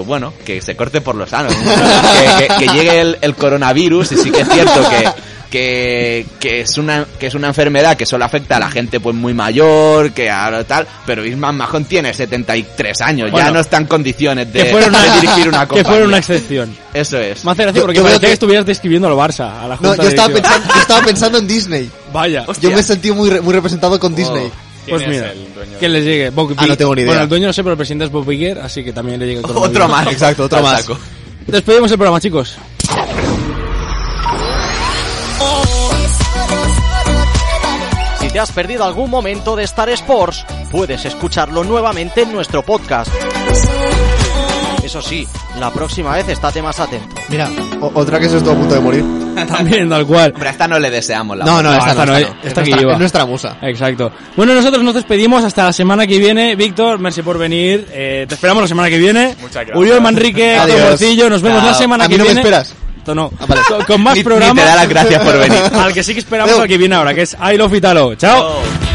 pues bueno, que se corte por lo sano. que, que- que llegue el, el coronavirus y sí que es cierto que, que, que es una, que es una enfermedad que solo afecta a la gente pues muy mayor, que ahora tal, pero Isman Mahon tiene 73 años, ya no está en condiciones de, que fuera una, de dirigir una que compañía. fuera una excepción. Eso es. Me hace gracia porque parecía que... que- estuvieras describiendo al Barça, a la No, junta yo estaba, pensando, yo estaba pensando en Disney. Vaya. Yo me he sentido muy, re- muy representado con Disney. ¿Quién es mira, el dueño que les llegue. Bob Ah, no tengo ni idea. Bueno, el dueño no sé, pero el presidente es Bob Iger, así que también le llegue el Otro coronavirus. más. Exacto, otro Al más. saco. Despedimos el programa, chicos. Si te has perdido algún momento de Star Sports, puedes escucharlo nuevamente en nuestro podcast. Eso sí, la próxima vez estate más atento. Mira, o- otra que se estuvo a punto de morir. También, tal cual. Pero a esta no le deseamos la No, no, esta no, esta no. esta Es que nuestra- lleva. es nuestra musa. Exacto. Bueno, nosotros nos despedimos hasta la semana que viene. Víctor, merci por venir. Eh, te esperamos la semana que viene. Muchas gracias. Uriol Manrique, Adiós. Morcillo, nos vemos Chao. la semana A mí que no me viene. esperas. Esto no. Ah, vale. Con, con más Ni- ni programas. te da las gracias por venir. Al que sí que esperamos al que viene ahora, que es I Love Italo. Chao. Oh.